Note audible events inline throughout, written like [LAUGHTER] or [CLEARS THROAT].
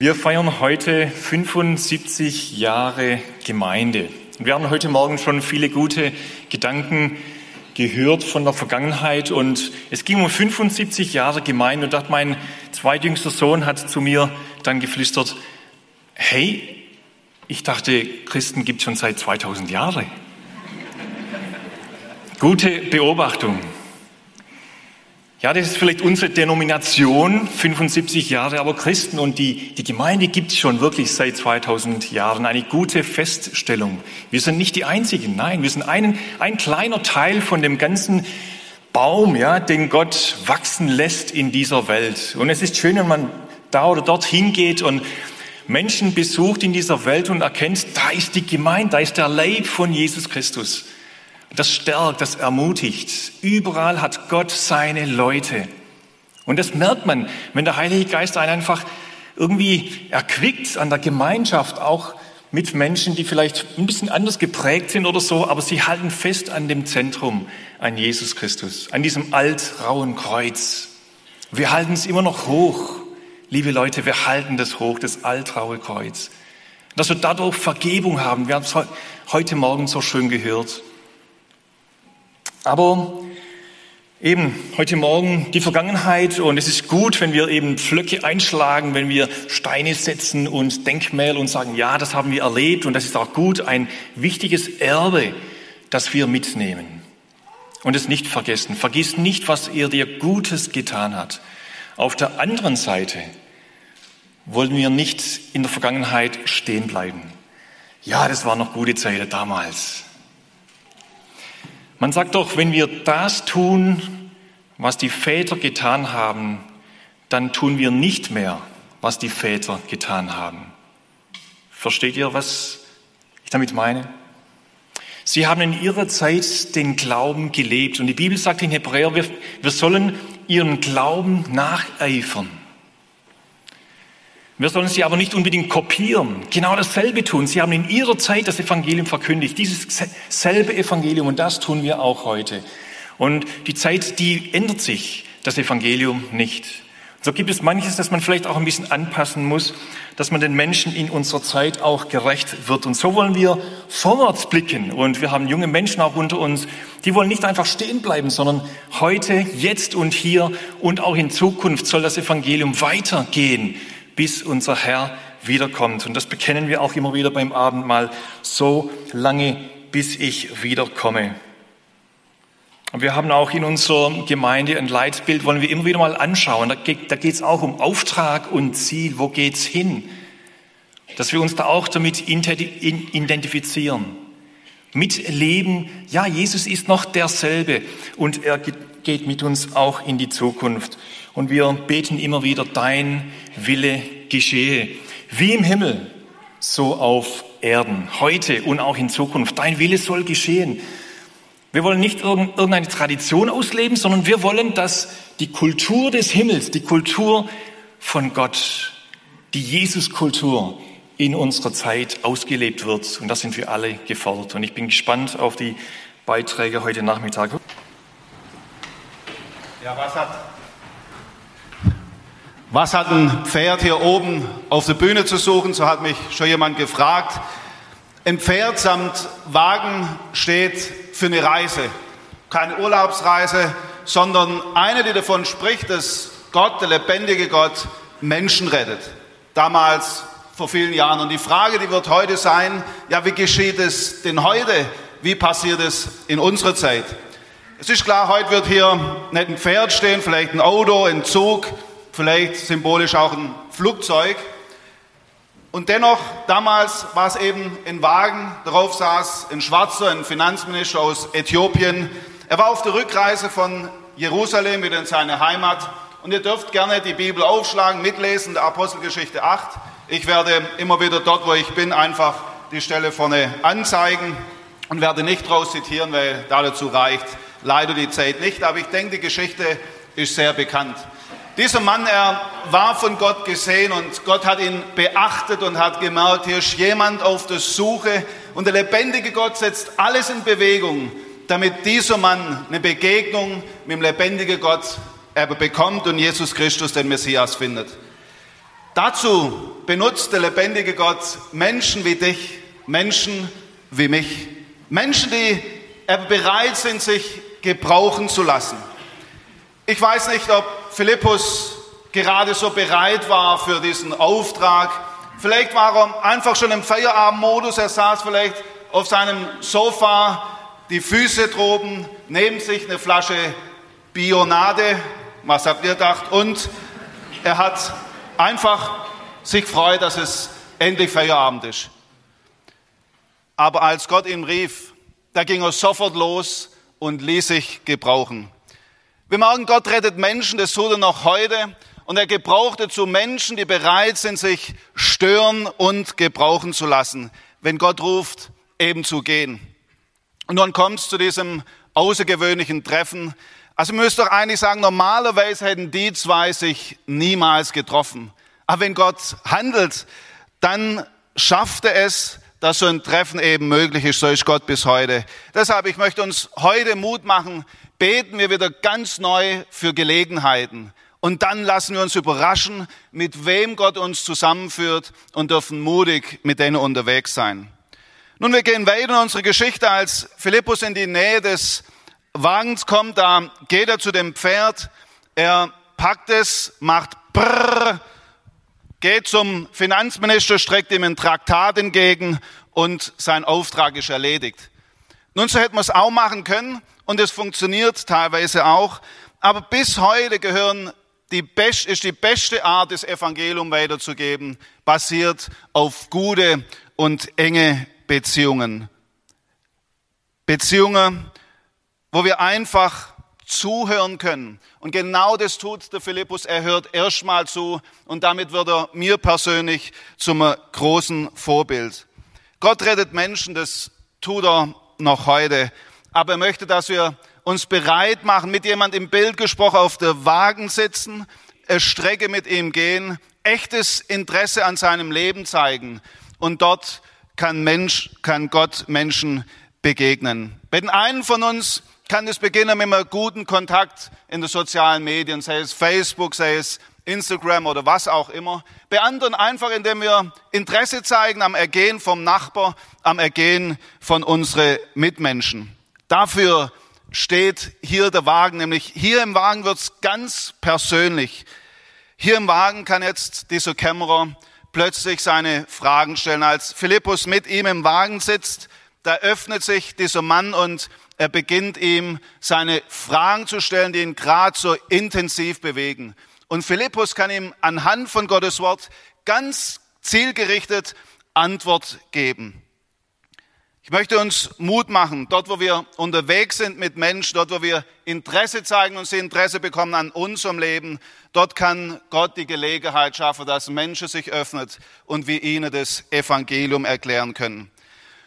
Wir feiern heute 75 Jahre Gemeinde. Wir haben heute Morgen schon viele gute Gedanken gehört von der Vergangenheit und es ging um 75 Jahre Gemeinde und dachte, mein zweitjüngster Sohn hat zu mir dann geflüstert, hey, ich dachte, Christen gibt schon seit 2000 Jahren. Gute Beobachtung. Ja, das ist vielleicht unsere Denomination, 75 Jahre, aber Christen und die, die Gemeinde gibt es schon wirklich seit 2000 Jahren. Eine gute Feststellung. Wir sind nicht die Einzigen, nein, wir sind ein, ein kleiner Teil von dem ganzen Baum, ja, den Gott wachsen lässt in dieser Welt. Und es ist schön, wenn man da oder dort hingeht und Menschen besucht in dieser Welt und erkennt, da ist die Gemeinde, da ist der Leib von Jesus Christus. Das stärkt, das ermutigt. Überall hat Gott seine Leute. Und das merkt man, wenn der Heilige Geist einen einfach irgendwie erquickt an der Gemeinschaft, auch mit Menschen, die vielleicht ein bisschen anders geprägt sind oder so, aber sie halten fest an dem Zentrum, an Jesus Christus, an diesem altrauen Kreuz. Wir halten es immer noch hoch. Liebe Leute, wir halten das hoch, das altraue Kreuz. Dass wir dadurch Vergebung haben. Wir haben es heute Morgen so schön gehört. Aber eben heute Morgen die Vergangenheit und es ist gut, wenn wir eben Pflöcke einschlagen, wenn wir Steine setzen und Denkmäler und sagen, ja, das haben wir erlebt und das ist auch gut, ein wichtiges Erbe, das wir mitnehmen. Und es nicht vergessen. Vergiss nicht, was er dir Gutes getan hat. Auf der anderen Seite wollen wir nicht in der Vergangenheit stehen bleiben. Ja, das war noch gute Zeit damals. Man sagt doch, wenn wir das tun, was die Väter getan haben, dann tun wir nicht mehr, was die Väter getan haben. Versteht ihr, was ich damit meine? Sie haben in ihrer Zeit den Glauben gelebt. Und die Bibel sagt in Hebräer, wir, wir sollen ihren Glauben nacheifern. Wir sollen sie aber nicht unbedingt kopieren, genau dasselbe tun. Sie haben in ihrer Zeit das Evangelium verkündigt, dieses selbe Evangelium und das tun wir auch heute. Und die Zeit, die ändert sich, das Evangelium nicht. So gibt es manches, das man vielleicht auch ein bisschen anpassen muss, dass man den Menschen in unserer Zeit auch gerecht wird. Und so wollen wir vorwärts blicken. Und wir haben junge Menschen auch unter uns, die wollen nicht einfach stehen bleiben, sondern heute, jetzt und hier und auch in Zukunft soll das Evangelium weitergehen bis unser Herr wiederkommt. Und das bekennen wir auch immer wieder beim Abendmahl, so lange, bis ich wiederkomme. Und wir haben auch in unserer Gemeinde ein Leitbild, wollen wir immer wieder mal anschauen. Da geht es auch um Auftrag und Ziel. Wo geht's hin? Dass wir uns da auch damit identifizieren. Mitleben, ja, Jesus ist noch derselbe und er geht mit uns auch in die Zukunft. Und wir beten immer wieder, dein Wille geschehe, wie im Himmel, so auf Erden, heute und auch in Zukunft. Dein Wille soll geschehen. Wir wollen nicht irgendeine Tradition ausleben, sondern wir wollen, dass die Kultur des Himmels, die Kultur von Gott, die Jesuskultur in unserer Zeit ausgelebt wird. Und da sind wir alle gefordert. Und ich bin gespannt auf die Beiträge heute Nachmittag. Ja, was hat, was hat ein Pferd hier oben auf der Bühne zu suchen? So hat mich schon jemand gefragt. Ein Pferd samt Wagen steht für eine Reise. Keine Urlaubsreise, sondern eine, die davon spricht, dass Gott, der lebendige Gott, Menschen rettet. Damals vor vielen Jahren. Und die Frage, die wird heute sein, ja, wie geschieht es denn heute? Wie passiert es in unserer Zeit? Es ist klar, heute wird hier nicht ein Pferd stehen, vielleicht ein Auto, ein Zug, vielleicht symbolisch auch ein Flugzeug. Und dennoch, damals war es eben ein Wagen, darauf saß ein Schwarzer, ein Finanzminister aus Äthiopien. Er war auf der Rückreise von Jerusalem wieder in seine Heimat. Und ihr dürft gerne die Bibel aufschlagen, mitlesen, der Apostelgeschichte 8. Ich werde immer wieder dort, wo ich bin, einfach die Stelle vorne anzeigen und werde nicht draus zitieren, weil dazu reicht leider die Zeit nicht, aber ich denke, die Geschichte ist sehr bekannt. Dieser Mann, er war von Gott gesehen und Gott hat ihn beachtet und hat gemerkt, hier ist jemand auf der Suche und der lebendige Gott setzt alles in Bewegung, damit dieser Mann eine Begegnung mit dem lebendigen Gott bekommt und Jesus Christus, den Messias, findet. Dazu benutzt der lebendige Gott Menschen wie dich, Menschen wie mich. Menschen, die bereit sind, sich gebrauchen zu lassen. Ich weiß nicht, ob Philippus gerade so bereit war für diesen Auftrag. Vielleicht war er einfach schon im Feierabendmodus. Er saß vielleicht auf seinem Sofa, die Füße droben, neben sich eine Flasche Bionade. Was habt ihr gedacht? Und er hat einfach sich freut, dass es endlich Feierabend ist. Aber als Gott ihn rief, da ging er sofort los und ließ sich gebrauchen. Wir merken, Gott rettet Menschen, das tut er noch heute. Und er gebraucht dazu Menschen, die bereit sind, sich stören und gebrauchen zu lassen, wenn Gott ruft, eben zu gehen. Und nun kommt es zu diesem außergewöhnlichen Treffen. Also man müsste doch eigentlich sagen, normalerweise hätten die zwei sich niemals getroffen. Aber wenn Gott handelt, dann schafft er es, dass so ein Treffen eben möglich ist. So ist Gott bis heute. Deshalb, ich möchte uns heute Mut machen, beten wir wieder ganz neu für Gelegenheiten. Und dann lassen wir uns überraschen, mit wem Gott uns zusammenführt und dürfen mutig mit denen unterwegs sein. Nun, wir gehen weiter in unsere Geschichte, als Philippus in die Nähe des Wagens kommt, da geht er zu dem Pferd, er packt es, macht brrr, geht zum Finanzminister, streckt ihm ein Traktat entgegen und sein Auftrag ist erledigt. Nun, so hätten wir es auch machen können und es funktioniert teilweise auch, aber bis heute gehören die best, ist die beste Art, das Evangelium weiterzugeben, basiert auf gute und enge Beziehungen. Beziehungen, wo wir einfach zuhören können. Und genau das tut der Philippus. Er hört erstmal zu und damit wird er mir persönlich zum großen Vorbild. Gott rettet Menschen, das tut er noch heute. Aber er möchte, dass wir uns bereit machen, mit jemand im Bild gesprochen auf der Wagen sitzen, eine Strecke mit ihm gehen, echtes Interesse an seinem Leben zeigen. Und dort kann Mensch, kann Gott Menschen begegnen. Den einen von uns kann es beginnen mit einem guten Kontakt in den sozialen Medien, sei es Facebook, sei es Instagram oder was auch immer. Bei anderen einfach, indem wir Interesse zeigen am Ergehen vom Nachbar, am Ergehen von unseren Mitmenschen. Dafür steht hier der Wagen, nämlich hier im Wagen wird's ganz persönlich. Hier im Wagen kann jetzt dieser Kämmerer plötzlich seine Fragen stellen. Als Philippus mit ihm im Wagen sitzt, da öffnet sich dieser Mann und er beginnt ihm seine Fragen zu stellen, die ihn gerade so intensiv bewegen. Und Philippus kann ihm anhand von Gottes Wort ganz zielgerichtet Antwort geben. Ich möchte uns Mut machen, dort wo wir unterwegs sind mit Menschen, dort wo wir Interesse zeigen und sie Interesse bekommen an unserem Leben, dort kann Gott die Gelegenheit schaffen, dass Menschen sich öffnet und wir ihnen das Evangelium erklären können.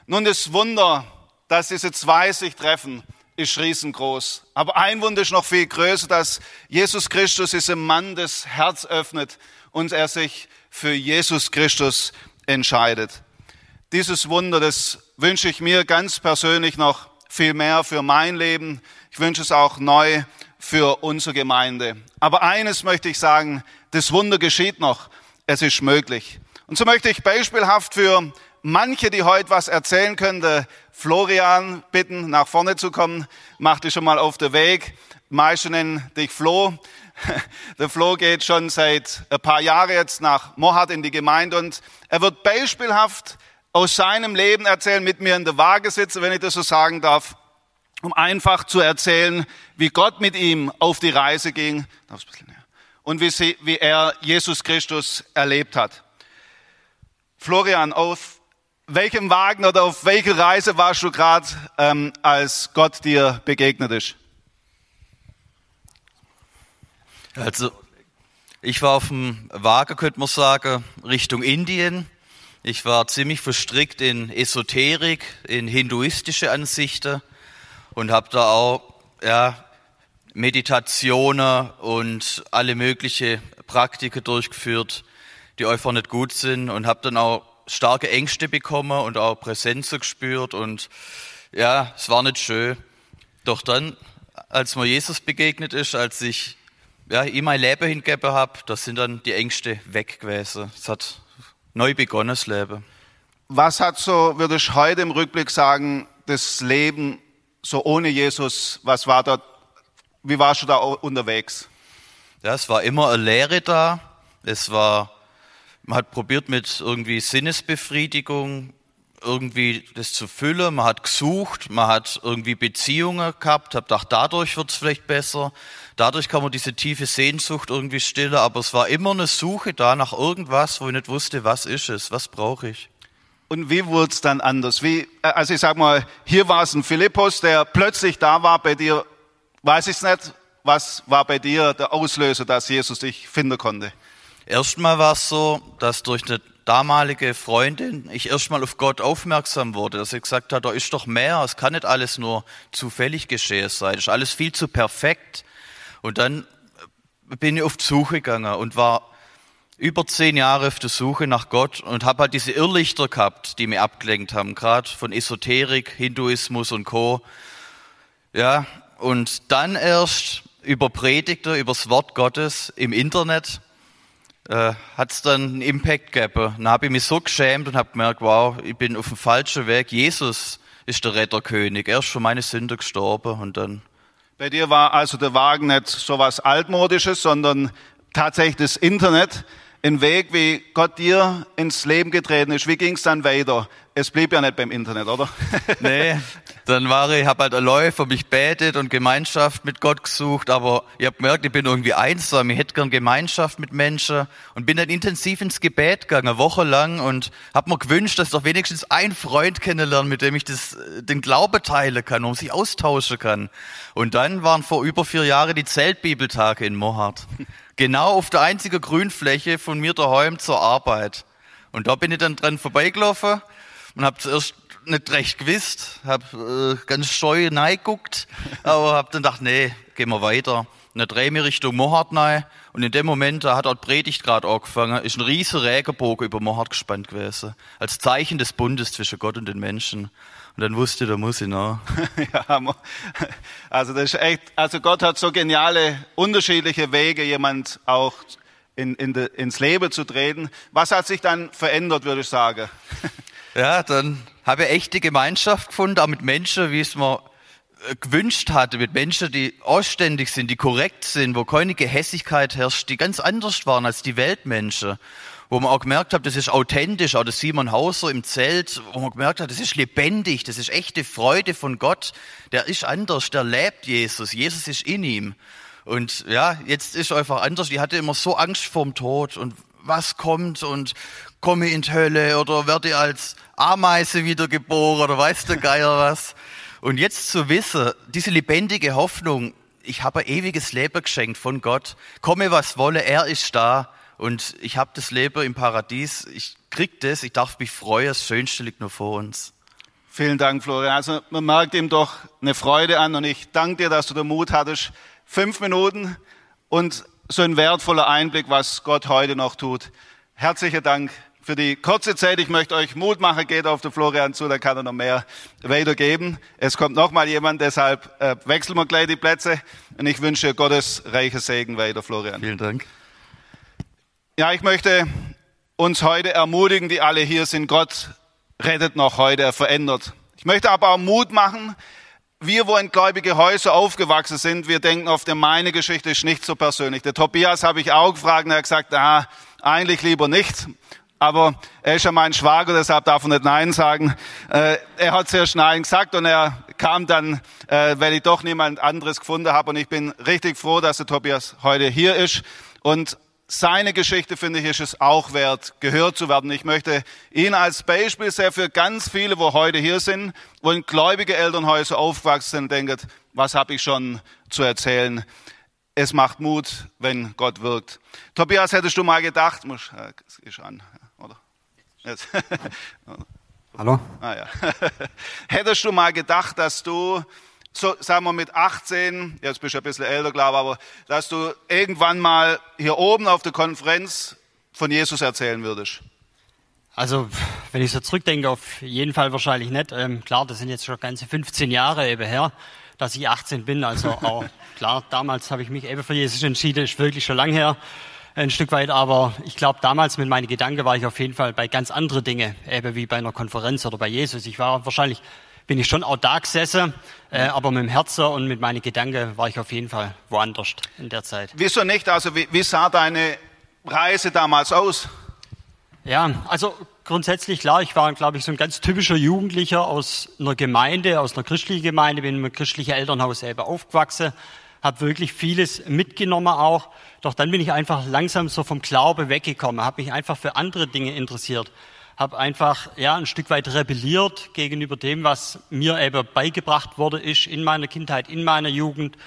Nun, das Wunder, dass diese zwei sich treffen, ist riesengroß. Aber ein Wunder ist noch viel größer, dass Jesus Christus diesem Mann das Herz öffnet und er sich für Jesus Christus entscheidet. Dieses Wunder, das wünsche ich mir ganz persönlich noch viel mehr für mein Leben. Ich wünsche es auch neu für unsere Gemeinde. Aber eines möchte ich sagen, das Wunder geschieht noch. Es ist möglich. Und so möchte ich beispielhaft für manche, die heute was erzählen können, der Florian bitten, nach vorne zu kommen. Mach dich schon mal auf den Weg. Meiste nennen dich Flo. [LAUGHS] Der Flo geht schon seit ein paar Jahren jetzt nach Mohat in die Gemeinde und er wird beispielhaft aus seinem Leben erzählen, mit mir in der Waage sitzen, wenn ich das so sagen darf, um einfach zu erzählen, wie Gott mit ihm auf die Reise ging und wie, sie, wie er Jesus Christus erlebt hat. Florian, auf welchem Wagen oder auf welcher Reise warst du gerade, ähm, als Gott dir begegnet ist? Also, ich war auf dem Wagen, könnte man sagen, Richtung Indien. Ich war ziemlich verstrickt in Esoterik, in hinduistische Ansichten und habe da auch ja, Meditationen und alle mögliche Praktiken durchgeführt, die einfach nicht gut sind und habe dann auch starke Ängste bekommen und auch Präsenzen gespürt und ja, es war nicht schön. Doch dann, als mir Jesus begegnet ist, als ich ja, ich mein Leben hingegeben habe, da sind dann die Ängste weg gewesen. Es hat neu begonnen, das Leben. Was hat so, würde ich heute im Rückblick sagen, das Leben so ohne Jesus, was war dort, wie warst du da unterwegs? Ja, es war immer eine Lehre da. Es war, man hat probiert mit irgendwie Sinnesbefriedigung irgendwie das zu füllen. Man hat gesucht, man hat irgendwie Beziehungen gehabt, hat gedacht, dadurch wird es vielleicht besser. Dadurch kann man diese tiefe Sehnsucht irgendwie stillen, aber es war immer eine Suche da nach irgendwas, wo ich nicht wusste, was ist es, was brauche ich. Und wie wurde es dann anders? Wie, äh, also ich sag mal, hier war es ein Philippus, der plötzlich da war bei dir, weiß ich nicht, was war bei dir der Auslöser, dass Jesus dich finden konnte? Erstmal war es so, dass durch eine damalige Freundin ich erstmal auf Gott aufmerksam wurde, dass sie gesagt hat, da ist doch mehr, es kann nicht alles nur zufällig geschehen sein, es ist alles viel zu perfekt. Und dann bin ich auf die Suche gegangen und war über zehn Jahre auf der Suche nach Gott und habe halt diese Irrlichter gehabt, die mir abgelenkt haben, gerade von Esoterik, Hinduismus und Co. Ja, und dann erst über Predigter, übers Wort Gottes im Internet äh, hat es dann einen Impact gegeben. Dann habe ich mich so geschämt und habe gemerkt, wow, ich bin auf dem falschen Weg. Jesus ist der Retterkönig. Er ist für meine Sünde gestorben und dann. Bei dir war also der Wagen nicht so was Altmodisches, sondern tatsächlich das Internet, ein Weg, wie Gott dir ins Leben getreten ist. Wie ging es dann weiter? Es blieb ja nicht beim Internet, oder? [LAUGHS] nee, dann war ich, habe halt Läufer, mich betet und Gemeinschaft mit Gott gesucht, aber ich habe gemerkt, ich bin irgendwie einsam, ich hätte gern Gemeinschaft mit Menschen und bin dann intensiv ins Gebet gegangen, eine Woche lang und habe mir gewünscht, dass ich doch wenigstens einen Freund kennenlernen, mit dem ich das, den Glaube teilen kann, um sich austauschen kann. Und dann waren vor über vier Jahren die Zeltbibeltage in Mohart. Genau auf der einzigen Grünfläche von mir daheim zur Arbeit. Und da bin ich dann dran vorbeigelaufen und habe zuerst nicht recht gewusst, habe äh, ganz scheu reingeguckt, [LAUGHS] aber habe dann gedacht, nee, gehen wir weiter. Und dann drehe ich mich Richtung Mohart rein und in dem Moment, da hat dort Predigt gerade angefangen, ist ein riesiger Regenbogen über Mohart gespannt gewesen, als Zeichen des Bundes zwischen Gott und den Menschen. Und dann wusste ich, da muss ich noch. [LAUGHS] ja, also das ist echt, also Gott hat so geniale, unterschiedliche Wege, jemand auch in, in de, ins Leben zu treten. Was hat sich dann verändert, würde ich sagen? [LAUGHS] Ja, dann habe ich echte Gemeinschaft gefunden, auch mit Menschen, wie es mir äh, gewünscht hatte, mit Menschen, die ausständig sind, die korrekt sind, wo keine Gehässigkeit herrscht, die ganz anders waren als die Weltmenschen. Wo man auch gemerkt hat, das ist authentisch, auch der Simon Hauser im Zelt, wo man gemerkt hat, das ist lebendig, das ist echte Freude von Gott. Der ist anders, der lebt Jesus, Jesus ist in ihm. Und ja, jetzt ist einfach anders. Die hatte immer so Angst vorm Tod und was kommt und komme in die Hölle oder werde als Ameise wiedergeboren oder weiß der Geier was. Und jetzt zu wissen, diese lebendige Hoffnung, ich habe ein ewiges Leben geschenkt von Gott, komme was wolle, er ist da und ich habe das Leben im Paradies, ich krieg das, ich darf mich freuen, das Schönste liegt nur vor uns. Vielen Dank, Florian. Also man merkt ihm doch eine Freude an und ich danke dir, dass du den Mut hattest. Fünf Minuten und so ein wertvoller Einblick, was Gott heute noch tut. Herzlichen Dank für die kurze Zeit. Ich möchte euch Mut machen, geht auf den Florian zu, da kann er noch mehr weitergeben. Es kommt noch mal jemand, deshalb äh, wechseln wir gleich die Plätze. Und ich wünsche Gottes reiches Segen weiter, Florian. Vielen Dank. Ja, ich möchte uns heute ermutigen, die alle hier sind. Gott rettet noch heute, er verändert. Ich möchte aber auch Mut machen, wir, wo in gläubige Häuser aufgewachsen sind, wir denken oft, meine Geschichte ist nicht so persönlich. Der Tobias habe ich auch gefragt und er hat gesagt, ah, eigentlich lieber nicht. Aber er ist ja mein Schwager, deshalb darf er nicht Nein sagen. Äh, er hat zuerst Nein gesagt und er kam dann, äh, weil ich doch niemand anderes gefunden habe. Und ich bin richtig froh, dass der Tobias heute hier ist. Und seine Geschichte, finde ich, ist es auch wert, gehört zu werden. Ich möchte ihn als Beispiel sehen für ganz viele, wo heute hier sind, wo in gläubige Elternhäuser aufgewachsen sind, denken, was habe ich schon zu erzählen? Es macht Mut, wenn Gott wirkt. Tobias, hättest du mal gedacht, muss, äh, ist an, oder? Jetzt. [LAUGHS] Hallo? Ah, ja. [LAUGHS] hättest du mal gedacht, dass du so sagen wir mit 18, jetzt bist du ein bisschen älter, glaube ich, aber dass du irgendwann mal hier oben auf der Konferenz von Jesus erzählen würdest? Also, wenn ich so zurückdenke, auf jeden Fall wahrscheinlich nicht. Ähm, klar, das sind jetzt schon ganze 15 Jahre eben her. dass ich 18 bin. Also [LAUGHS] auch klar, damals habe ich mich eben für Jesus entschieden, ist wirklich schon lang her ein Stück weit, aber ich glaube, damals mit meinen Gedanken war ich auf jeden Fall bei ganz anderen Dingen, eben wie bei einer Konferenz oder bei Jesus. Ich war wahrscheinlich, bin ich schon da gesessen, äh, aber mit dem Herzen und mit meinen Gedanken war ich auf jeden Fall woanders in der Zeit. Wieso nicht? Also wie, wie sah deine Reise damals aus? Ja, also grundsätzlich klar, ich war, glaube ich, so ein ganz typischer Jugendlicher aus einer Gemeinde, aus einer christlichen Gemeinde, bin im christlichen Elternhaus selber aufgewachsen, habe wirklich vieles mitgenommen auch. Doch dann bin ich einfach langsam so vom Glaube weggekommen, habe mich einfach für andere Dinge interessiert, habe einfach ja ein Stück weit rebelliert gegenüber dem, was mir eben beigebracht wurde ist in meiner Kindheit, in meiner Jugend.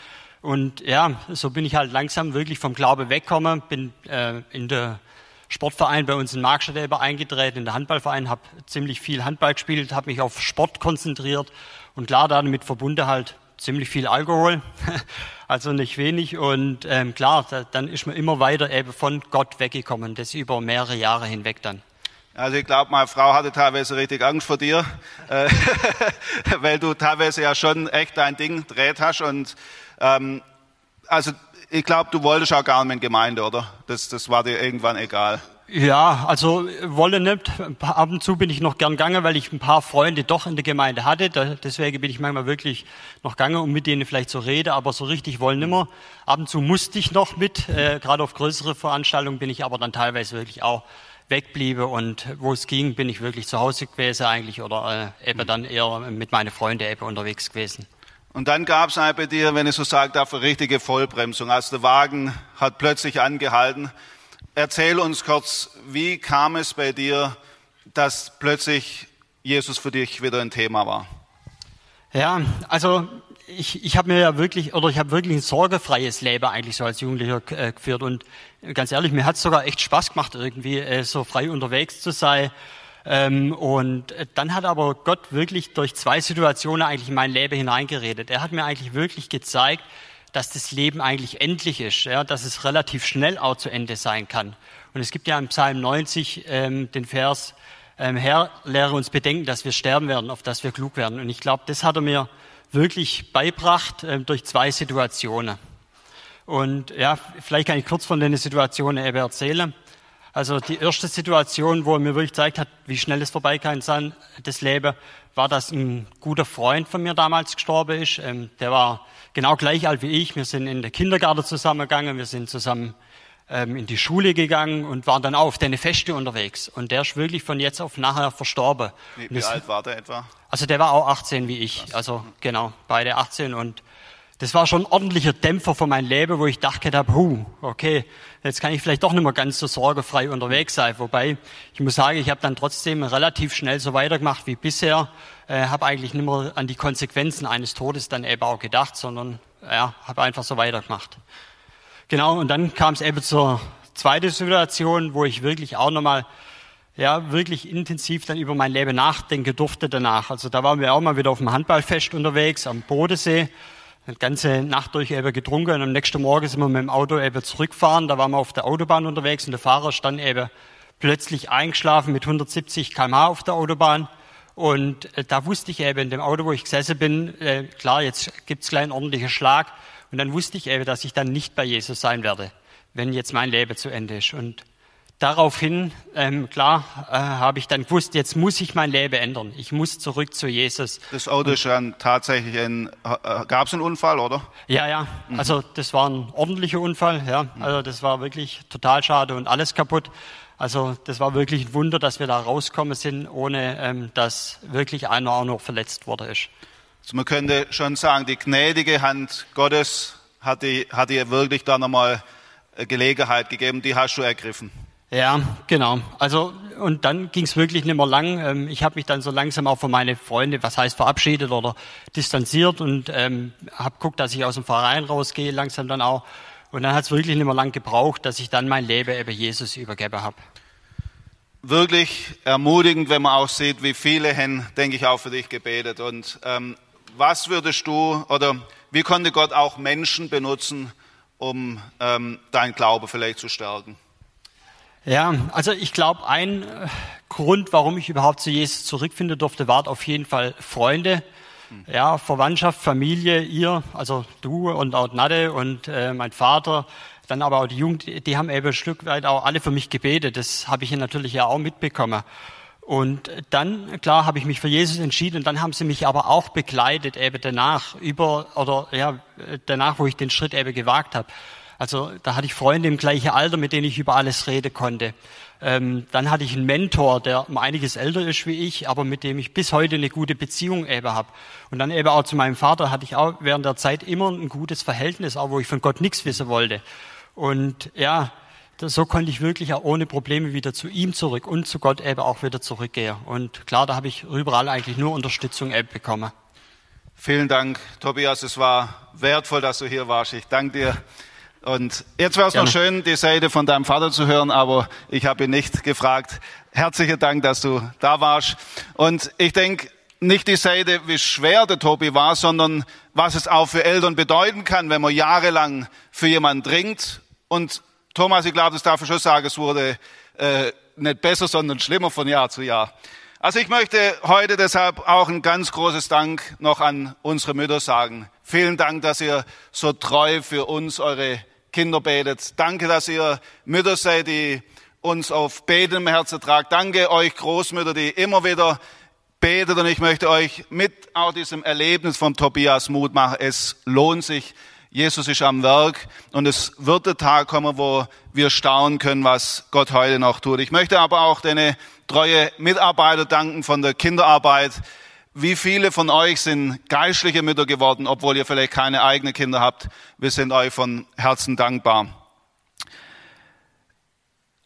Und ja, so bin ich halt langsam wirklich vom Glaube weggekommen, bin äh, in der Sportverein bei uns in Markstadt eingetreten, in der Handballverein, habe ziemlich viel Handball gespielt, habe mich auf Sport konzentriert und klar damit verbunden halt ziemlich viel Alkohol, [LAUGHS] also nicht wenig. Und ähm, klar, da, dann ist man immer weiter eben von Gott weggekommen, das über mehrere Jahre hinweg dann. Also ich glaube, meine Frau hatte teilweise richtig Angst vor dir, äh, [LAUGHS] weil du teilweise ja schon echt dein Ding dreht hast. Und ähm, also ich glaube, du wolltest auch gar nicht mehr in Gemeinde, oder? Das, das war dir irgendwann egal. Ja, also wolle nicht. Ab und zu bin ich noch gern gegangen, weil ich ein paar Freunde doch in der Gemeinde hatte. deswegen bin ich manchmal wirklich noch gegangen, um mit denen vielleicht zu reden, aber so richtig wollen nimmer. Ab und zu musste ich noch mit, äh, gerade auf größere Veranstaltungen bin ich aber dann teilweise wirklich auch wegbliebe und wo es ging, bin ich wirklich zu Hause gewesen eigentlich oder äh, eben dann eher mit meinen Freunden eben unterwegs gewesen. Und dann gab es bei dir, wenn ich so sagen darf, eine richtige Vollbremsung. Also der Wagen hat plötzlich angehalten. Erzähl uns kurz, wie kam es bei dir, dass plötzlich Jesus für dich wieder ein Thema war? Ja, also ich, ich habe mir ja wirklich, oder ich habe wirklich ein sorgefreies Leben eigentlich so als Jugendlicher äh, geführt. Und ganz ehrlich, mir hat es sogar echt Spaß gemacht, irgendwie äh, so frei unterwegs zu sein. Ähm, und äh, dann hat aber Gott wirklich durch zwei Situationen eigentlich in mein Leben hineingeredet. Er hat mir eigentlich wirklich gezeigt, dass das Leben eigentlich endlich ist, ja, dass es relativ schnell auch zu Ende sein kann. Und es gibt ja im Psalm 90 ähm, den Vers, ähm, Herr, lehre uns bedenken, dass wir sterben werden, auf dass wir klug werden. Und ich glaube, das hat er mir wirklich beibracht ähm, durch zwei Situationen. Und ja, vielleicht kann ich kurz von den Situationen eben erzählen. Also die erste Situation, wo er mir wirklich gezeigt hat, wie schnell es vorbei kann sein, das Leben, war, dass ein guter Freund von mir damals gestorben ist. Ähm, der war genau gleich alt wie ich. Wir sind in der Kindergarten zusammengegangen, wir sind zusammen ähm, in die Schule gegangen und waren dann auch auf deine Feste unterwegs. Und der ist wirklich von jetzt auf nachher verstorben. Wie, wie alt war der etwa? Also der war auch 18 wie ich. Also genau, beide 18 und das war schon ein ordentlicher Dämpfer für mein Leben, wo ich dachte habe, huh, okay, jetzt kann ich vielleicht doch nicht mehr ganz so sorgefrei unterwegs sein. Wobei, ich muss sagen, ich habe dann trotzdem relativ schnell so weitergemacht wie bisher, äh, habe eigentlich nicht mehr an die Konsequenzen eines Todes dann eben auch gedacht, sondern ja, habe einfach so weitergemacht. Genau, und dann kam es eben zur zweiten Situation, wo ich wirklich auch nochmal ja, wirklich intensiv dann über mein Leben nachdenken durfte danach. Also da waren wir auch mal wieder auf dem Handballfest unterwegs am Bodensee eine ganze Nacht durch eben getrunken und am nächsten Morgen sind wir mit dem Auto eben zurückgefahren. Da waren wir auf der Autobahn unterwegs und der Fahrer stand eben plötzlich eingeschlafen mit 170 km/h auf der Autobahn. Und äh, da wusste ich eben in dem Auto, wo ich gesessen bin, äh, klar, jetzt gibt's gleich einen ordentlichen Schlag. Und dann wusste ich eben, dass ich dann nicht bei Jesus sein werde, wenn jetzt mein Leben zu Ende ist. Und daraufhin, ähm, klar, äh, habe ich dann gewusst, jetzt muss ich mein Leben ändern. Ich muss zurück zu Jesus. Das Auto ist dann tatsächlich ein, äh, gab es einen Unfall, oder? Ja, ja. Mhm. Also das war ein ordentlicher Unfall. Ja, mhm. also das war wirklich total schade und alles kaputt. Also das war wirklich ein Wunder, dass wir da rauskommen sind, ohne ähm, dass wirklich einer auch noch verletzt wurde ist. Also man könnte schon sagen, die gnädige Hand Gottes hat, die, hat dir wirklich da nochmal Gelegenheit gegeben, die hast du ergriffen. Ja, genau. Also und dann ging es wirklich nicht mehr lang. Ähm, ich habe mich dann so langsam auch von meinen Freunden, was heißt verabschiedet oder distanziert und ähm, habe guckt, dass ich aus dem Verein rausgehe, langsam dann auch. Und dann hat es wirklich nicht mehr lang gebraucht, dass ich dann mein Leben eben Jesus übergeben habe. Wirklich ermutigend, wenn man auch sieht, wie viele haben, denke ich, auch für dich gebetet. Und ähm, was würdest du oder wie konnte Gott auch Menschen benutzen, um ähm, dein Glaube vielleicht zu stärken? Ja, also ich glaube, ein äh, Grund, warum ich überhaupt zu Jesus zurückfinden durfte, war auf jeden Fall Freunde. ja, Verwandtschaft, Familie, ihr, also du und auch Nadde und äh, mein Vater, dann aber auch die Jugend, die haben eben ein Stück weit auch alle für mich gebetet. Das habe ich natürlich ja auch mitbekommen. Und dann, klar, habe ich mich für Jesus entschieden und dann haben sie mich aber auch begleitet eben danach, über, oder ja, danach, wo ich den Schritt eben gewagt habe. Also da hatte ich Freunde im gleichen Alter, mit denen ich über alles reden konnte. Ähm, dann hatte ich einen Mentor, der um einiges älter ist wie ich, aber mit dem ich bis heute eine gute Beziehung eben habe. Und dann eben auch zu meinem Vater hatte ich auch während der Zeit immer ein gutes Verhältnis, auch wo ich von Gott nichts wissen wollte. Und ja, so konnte ich wirklich auch ohne Probleme wieder zu ihm zurück und zu Gott eben auch wieder zurückgehen. Und klar, da habe ich überall eigentlich nur Unterstützung eben bekommen. Vielen Dank, Tobias. Es war wertvoll, dass du hier warst. Ich danke dir. Und jetzt wäre es noch schön, die Seite von deinem Vater zu hören, aber ich habe ihn nicht gefragt. Herzlichen Dank, dass du da warst. Und ich denke, nicht die Seite, wie schwer der Tobi war, sondern was es auch für Eltern bedeuten kann, wenn man jahrelang für jemanden dringt. Und Thomas, ich glaube, das darf ich schon sagen, es wurde äh, nicht besser, sondern schlimmer von Jahr zu Jahr. Also ich möchte heute deshalb auch ein ganz großes Dank noch an unsere Mütter sagen. Vielen Dank, dass ihr so treu für uns eure Kinder betet. Danke, dass ihr Mütter seid, die uns auf Beten im Herzen tragt. Danke euch Großmütter, die immer wieder betet. Und ich möchte euch mit auch diesem Erlebnis von Tobias Mut machen. Es lohnt sich. Jesus ist am Werk und es wird der Tag kommen, wo wir staunen können, was Gott heute noch tut. Ich möchte aber auch deine treue Mitarbeiter danken von der Kinderarbeit, wie viele von euch sind geistliche Mütter geworden, obwohl ihr vielleicht keine eigenen Kinder habt? Wir sind euch von Herzen dankbar.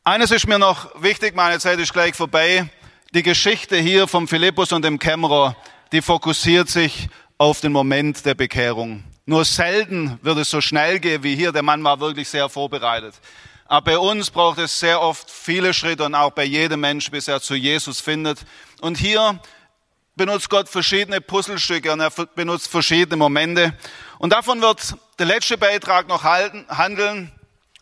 Eines ist mir noch wichtig, meine Zeit ist gleich vorbei. Die Geschichte hier vom Philippus und dem Kämmerer, die fokussiert sich auf den Moment der Bekehrung. Nur selten wird es so schnell gehen wie hier. Der Mann war wirklich sehr vorbereitet. Aber bei uns braucht es sehr oft viele Schritte und auch bei jedem Mensch, bis er zu Jesus findet. Und hier benutzt Gott verschiedene Puzzlestücke und er benutzt verschiedene Momente. Und davon wird der letzte Beitrag noch halten, handeln.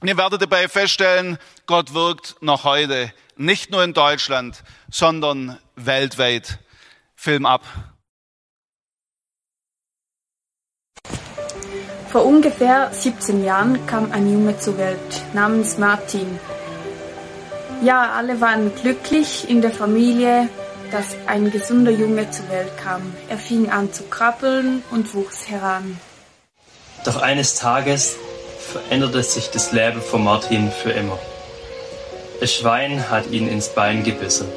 Und ihr werdet dabei feststellen, Gott wirkt noch heute, nicht nur in Deutschland, sondern weltweit. Film ab. Vor ungefähr 17 Jahren kam ein Junge zur Welt namens Martin. Ja, alle waren glücklich in der Familie, dass ein gesunder Junge zur Welt kam. Er fing an zu krabbeln und wuchs heran. Doch eines Tages veränderte sich das Leben von Martin für immer. Das Schwein hat ihn ins Bein gebissen.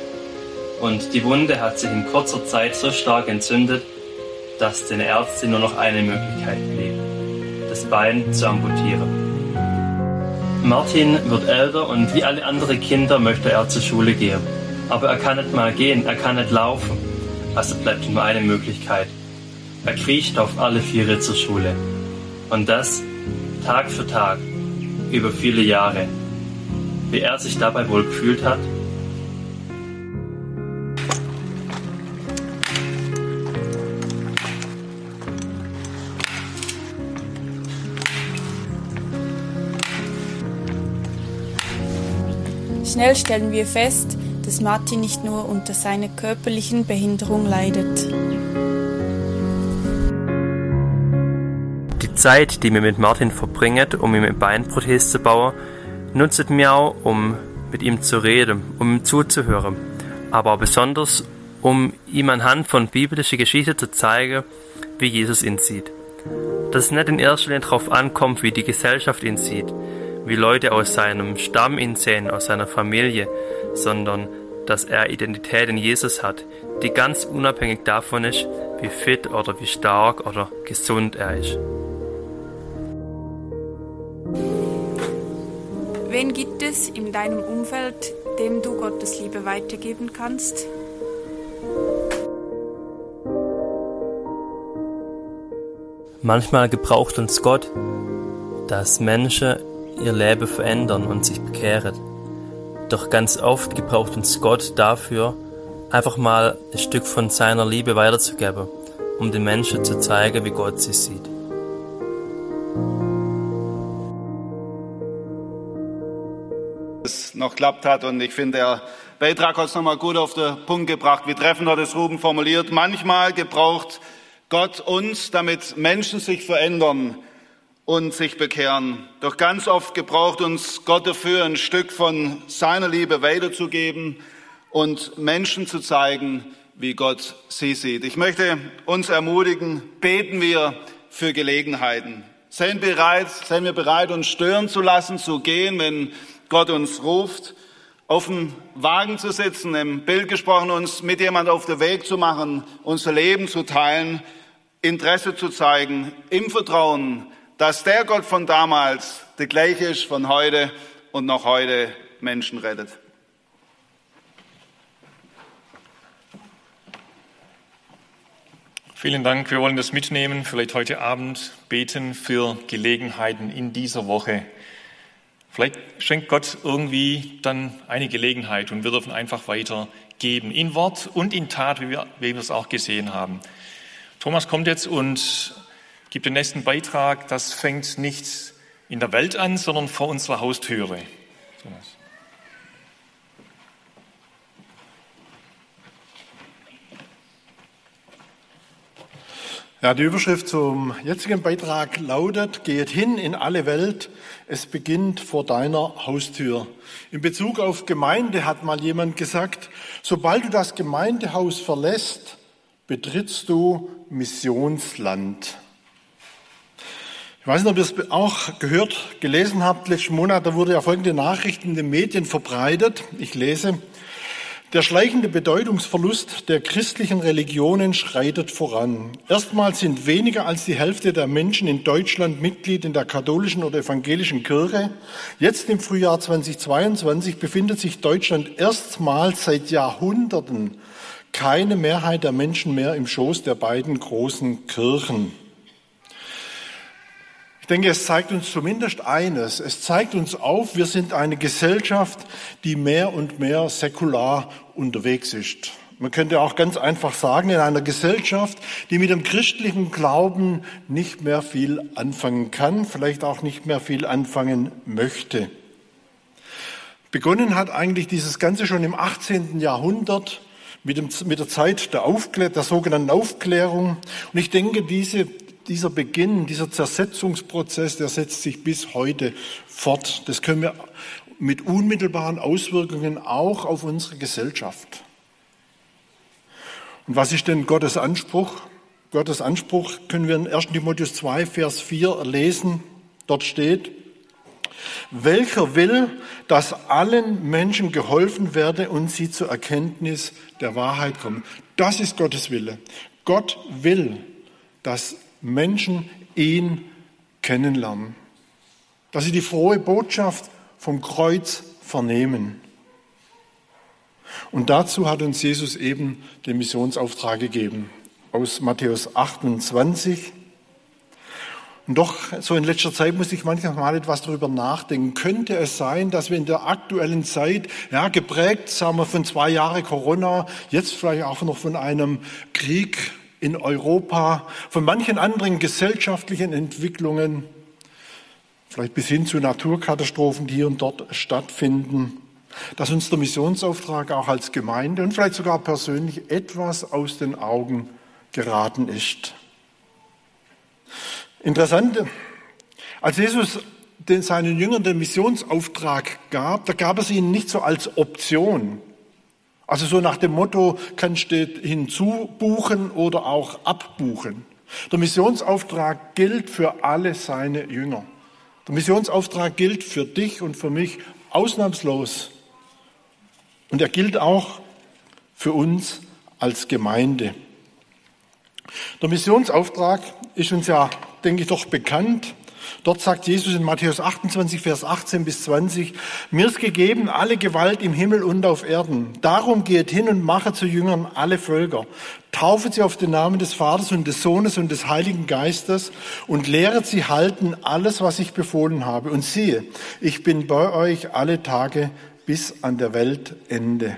Und die Wunde hat sich in kurzer Zeit so stark entzündet, dass den Ärzten nur noch eine Möglichkeit blieb, Bein zu amputieren. Martin wird älter und wie alle anderen Kinder möchte er zur Schule gehen. Aber er kann nicht mal gehen, er kann nicht laufen. Also bleibt nur eine Möglichkeit. Er kriecht auf alle Viere zur Schule. Und das Tag für Tag, über viele Jahre. Wie er sich dabei wohl gefühlt hat? Schnell stellen wir fest, dass Martin nicht nur unter seiner körperlichen Behinderung leidet. Die Zeit, die wir mit Martin verbringen, um ihm eine Beinprothese zu bauen, nutzt mir auch, um mit ihm zu reden, um ihm zuzuhören, aber besonders, um ihm anhand von biblischen Geschichten zu zeigen, wie Jesus ihn sieht. Dass es nicht in erster Linie darauf ankommt, wie die Gesellschaft ihn sieht, wie Leute aus seinem Stamm ihn sehen, aus seiner Familie, sondern dass er Identität in Jesus hat, die ganz unabhängig davon ist, wie fit oder wie stark oder gesund er ist. Wen gibt es in deinem Umfeld, dem du Gottes Liebe weitergeben kannst? Manchmal gebraucht uns Gott, dass Menschen ihr Leben verändern und sich bekehren. Doch ganz oft gebraucht uns Gott dafür, einfach mal ein Stück von seiner Liebe weiterzugeben, um den Menschen zu zeigen, wie Gott sie sieht. Es noch klappt hat und ich finde, der Beitrag hat es nochmal gut auf den Punkt gebracht. Wie treffend hat es Ruben formuliert. Manchmal gebraucht Gott uns, damit Menschen sich verändern und sich bekehren. Doch ganz oft gebraucht uns Gott dafür, ein Stück von seiner Liebe weiterzugeben und Menschen zu zeigen, wie Gott sie sieht. Ich möchte uns ermutigen, beten wir für Gelegenheiten. Seien, bereit, seien wir bereit, uns stören zu lassen, zu gehen, wenn Gott uns ruft, auf dem Wagen zu sitzen, im Bild gesprochen, uns mit jemand auf den Weg zu machen, unser Leben zu teilen, Interesse zu zeigen, im Vertrauen, dass der Gott von damals der gleiche ist von heute und noch heute Menschen rettet. Vielen Dank. Wir wollen das mitnehmen, vielleicht heute Abend beten für Gelegenheiten in dieser Woche. Vielleicht schenkt Gott irgendwie dann eine Gelegenheit und wir dürfen einfach weitergeben, in Wort und in Tat, wie wir, wie wir es auch gesehen haben. Thomas kommt jetzt und gibt den nächsten Beitrag. Das fängt nicht in der Welt an, sondern vor unserer Haustüre. Ja, die Überschrift zum jetzigen Beitrag lautet, geht hin in alle Welt, es beginnt vor deiner Haustür. In Bezug auf Gemeinde hat mal jemand gesagt, sobald du das Gemeindehaus verlässt, betrittst du Missionsland. Ich weiß nicht, ob ihr es auch gehört, gelesen habt. Letzten Monat, da wurde ja folgende Nachricht in den Medien verbreitet. Ich lese, der schleichende Bedeutungsverlust der christlichen Religionen schreitet voran. Erstmals sind weniger als die Hälfte der Menschen in Deutschland Mitglied in der katholischen oder evangelischen Kirche. Jetzt im Frühjahr 2022 befindet sich Deutschland erstmals seit Jahrhunderten keine Mehrheit der Menschen mehr im Schoß der beiden großen Kirchen. Ich denke, es zeigt uns zumindest eines. Es zeigt uns auf, wir sind eine Gesellschaft, die mehr und mehr säkular unterwegs ist. Man könnte auch ganz einfach sagen, in einer Gesellschaft, die mit dem christlichen Glauben nicht mehr viel anfangen kann, vielleicht auch nicht mehr viel anfangen möchte. Begonnen hat eigentlich dieses Ganze schon im 18. Jahrhundert mit, dem, mit der Zeit der, Aufklär, der sogenannten Aufklärung. Und ich denke, diese, dieser Beginn, dieser Zersetzungsprozess, der setzt sich bis heute fort. Das können wir mit unmittelbaren Auswirkungen auch auf unsere Gesellschaft. Und was ist denn Gottes Anspruch? Gottes Anspruch können wir in 1 Timotheus 2, Vers 4 lesen. Dort steht, welcher will, dass allen Menschen geholfen werde und sie zur Erkenntnis der Wahrheit kommen. Das ist Gottes Wille. Gott will, dass Menschen ihn kennenlernen, dass sie die frohe Botschaft vom Kreuz vernehmen. Und dazu hat uns Jesus eben den Missionsauftrag gegeben. Aus Matthäus 28, und doch, so in letzter Zeit muss ich manchmal etwas darüber nachdenken. Könnte es sein, dass wir in der aktuellen Zeit, ja, geprägt, sagen wir, von zwei Jahren Corona, jetzt vielleicht auch noch von einem Krieg in Europa, von manchen anderen gesellschaftlichen Entwicklungen, vielleicht bis hin zu Naturkatastrophen, die hier und dort stattfinden, dass uns der Missionsauftrag auch als Gemeinde und vielleicht sogar persönlich etwas aus den Augen geraten ist. Interessant, als Jesus den, seinen Jüngern den Missionsauftrag gab, da gab es ihnen nicht so als Option. Also so nach dem Motto, kannst du hinzubuchen oder auch abbuchen. Der Missionsauftrag gilt für alle seine Jünger. Der Missionsauftrag gilt für dich und für mich ausnahmslos. Und er gilt auch für uns als Gemeinde. Der Missionsauftrag ist uns ja denke ich, doch bekannt. Dort sagt Jesus in Matthäus 28, Vers 18 bis 20, mir ist gegeben alle Gewalt im Himmel und auf Erden. Darum geht hin und mache zu Jüngern alle Völker. Taufe sie auf den Namen des Vaters und des Sohnes und des Heiligen Geistes und lehret sie halten alles, was ich befohlen habe. Und siehe, ich bin bei euch alle Tage bis an der Weltende.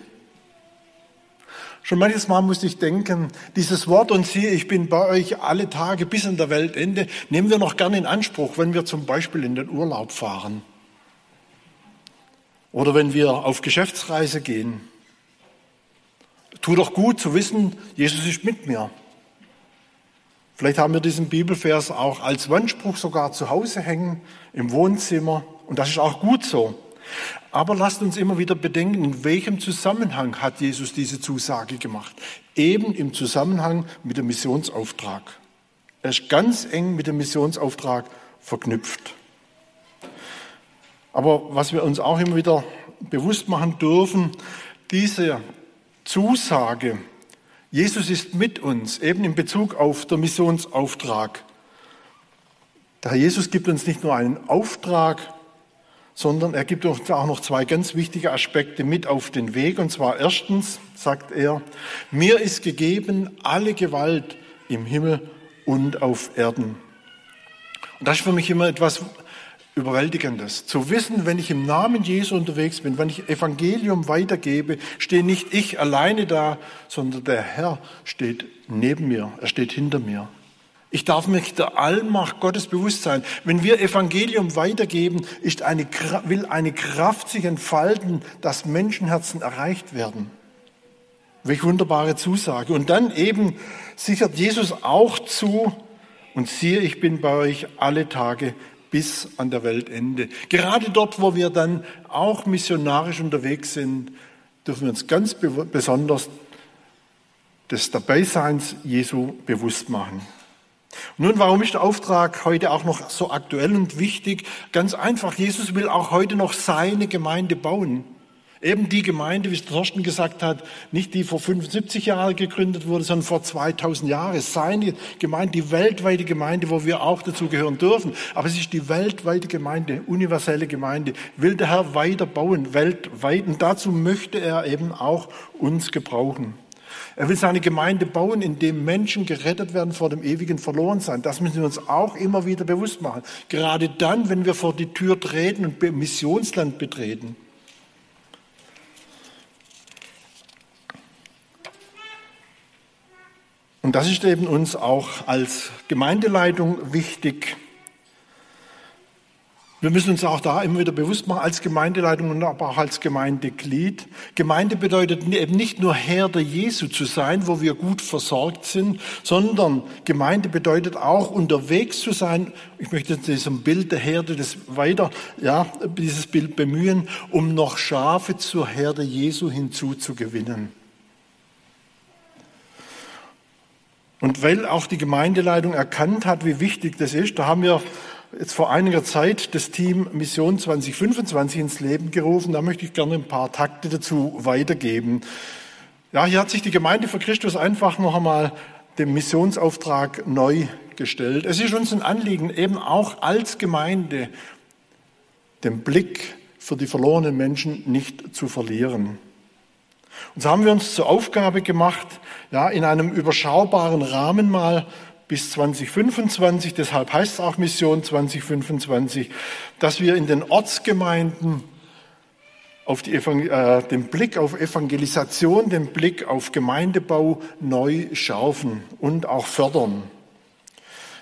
Schon manches Mal musste ich denken, dieses Wort und siehe, ich bin bei euch alle Tage bis an der Weltende, nehmen wir noch gerne in Anspruch, wenn wir zum Beispiel in den Urlaub fahren oder wenn wir auf Geschäftsreise gehen. Tut doch gut zu wissen, Jesus ist mit mir. Vielleicht haben wir diesen Bibelvers auch als Wandspruch sogar zu Hause hängen, im Wohnzimmer. Und das ist auch gut so. Aber lasst uns immer wieder bedenken, in welchem Zusammenhang hat Jesus diese Zusage gemacht? Eben im Zusammenhang mit dem Missionsauftrag. Er ist ganz eng mit dem Missionsauftrag verknüpft. Aber was wir uns auch immer wieder bewusst machen dürfen, diese Zusage, Jesus ist mit uns, eben in Bezug auf den Missionsauftrag. Der Herr Jesus gibt uns nicht nur einen Auftrag, sondern er gibt uns auch noch zwei ganz wichtige Aspekte mit auf den Weg. Und zwar erstens sagt er, mir ist gegeben alle Gewalt im Himmel und auf Erden. Und das ist für mich immer etwas Überwältigendes. Zu wissen, wenn ich im Namen Jesu unterwegs bin, wenn ich Evangelium weitergebe, stehe nicht ich alleine da, sondern der Herr steht neben mir, er steht hinter mir. Ich darf mich der Allmacht Gottes bewusst sein. Wenn wir Evangelium weitergeben, ist eine, will eine Kraft sich entfalten, dass Menschenherzen erreicht werden. Welch wunderbare Zusage. Und dann eben sichert Jesus auch zu, und siehe, ich bin bei euch alle Tage bis an der Weltende. Gerade dort, wo wir dann auch missionarisch unterwegs sind, dürfen wir uns ganz besonders des Dabeiseins Jesu bewusst machen. Nun, warum ist der Auftrag heute auch noch so aktuell und wichtig? Ganz einfach, Jesus will auch heute noch seine Gemeinde bauen. Eben die Gemeinde, wie es Thorsten gesagt hat, nicht die vor 75 Jahren gegründet wurde, sondern vor 2000 Jahren. Seine Gemeinde, die weltweite Gemeinde, wo wir auch dazu gehören dürfen. Aber es ist die weltweite Gemeinde, universelle Gemeinde, will der Herr weiter bauen, weltweit. Und dazu möchte er eben auch uns gebrauchen. Er will seine Gemeinde bauen, indem Menschen gerettet werden vor dem ewigen Verlorensein. Das müssen wir uns auch immer wieder bewusst machen. Gerade dann, wenn wir vor die Tür treten und Missionsland betreten. Und das ist eben uns auch als Gemeindeleitung wichtig. Wir müssen uns auch da immer wieder bewusst machen, als Gemeindeleitung und aber auch als Gemeindeglied. Gemeinde bedeutet eben nicht nur Herde Jesu zu sein, wo wir gut versorgt sind, sondern Gemeinde bedeutet auch unterwegs zu sein. Ich möchte diesem Bild der Herde das weiter, ja, dieses Bild bemühen, um noch Schafe zur Herde Jesu hinzuzugewinnen. Und weil auch die Gemeindeleitung erkannt hat, wie wichtig das ist, da haben wir jetzt vor einiger Zeit das Team Mission 2025 ins Leben gerufen. Da möchte ich gerne ein paar Takte dazu weitergeben. Ja, hier hat sich die Gemeinde für Christus einfach noch einmal dem Missionsauftrag neu gestellt. Es ist uns ein Anliegen, eben auch als Gemeinde den Blick für die verlorenen Menschen nicht zu verlieren. Und so haben wir uns zur Aufgabe gemacht, ja, in einem überschaubaren Rahmen mal bis 2025, deshalb heißt es auch Mission 2025, dass wir in den Ortsgemeinden auf die, äh, den Blick auf Evangelisation, den Blick auf Gemeindebau neu schärfen und auch fördern.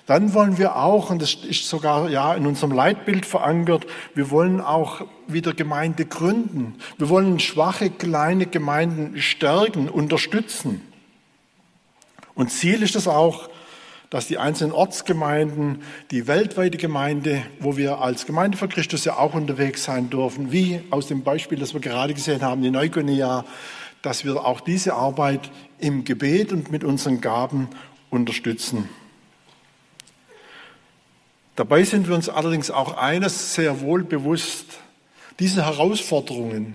Dann wollen wir auch, und das ist sogar ja in unserem Leitbild verankert, wir wollen auch wieder Gemeinde gründen. Wir wollen schwache, kleine Gemeinden stärken, unterstützen. Und Ziel ist es auch, dass die einzelnen Ortsgemeinden, die weltweite Gemeinde, wo wir als Gemeinde für Christus ja auch unterwegs sein dürfen, wie aus dem Beispiel, das wir gerade gesehen haben, in Neuguinea, dass wir auch diese Arbeit im Gebet und mit unseren Gaben unterstützen. Dabei sind wir uns allerdings auch eines sehr wohl bewusst. Diese Herausforderungen,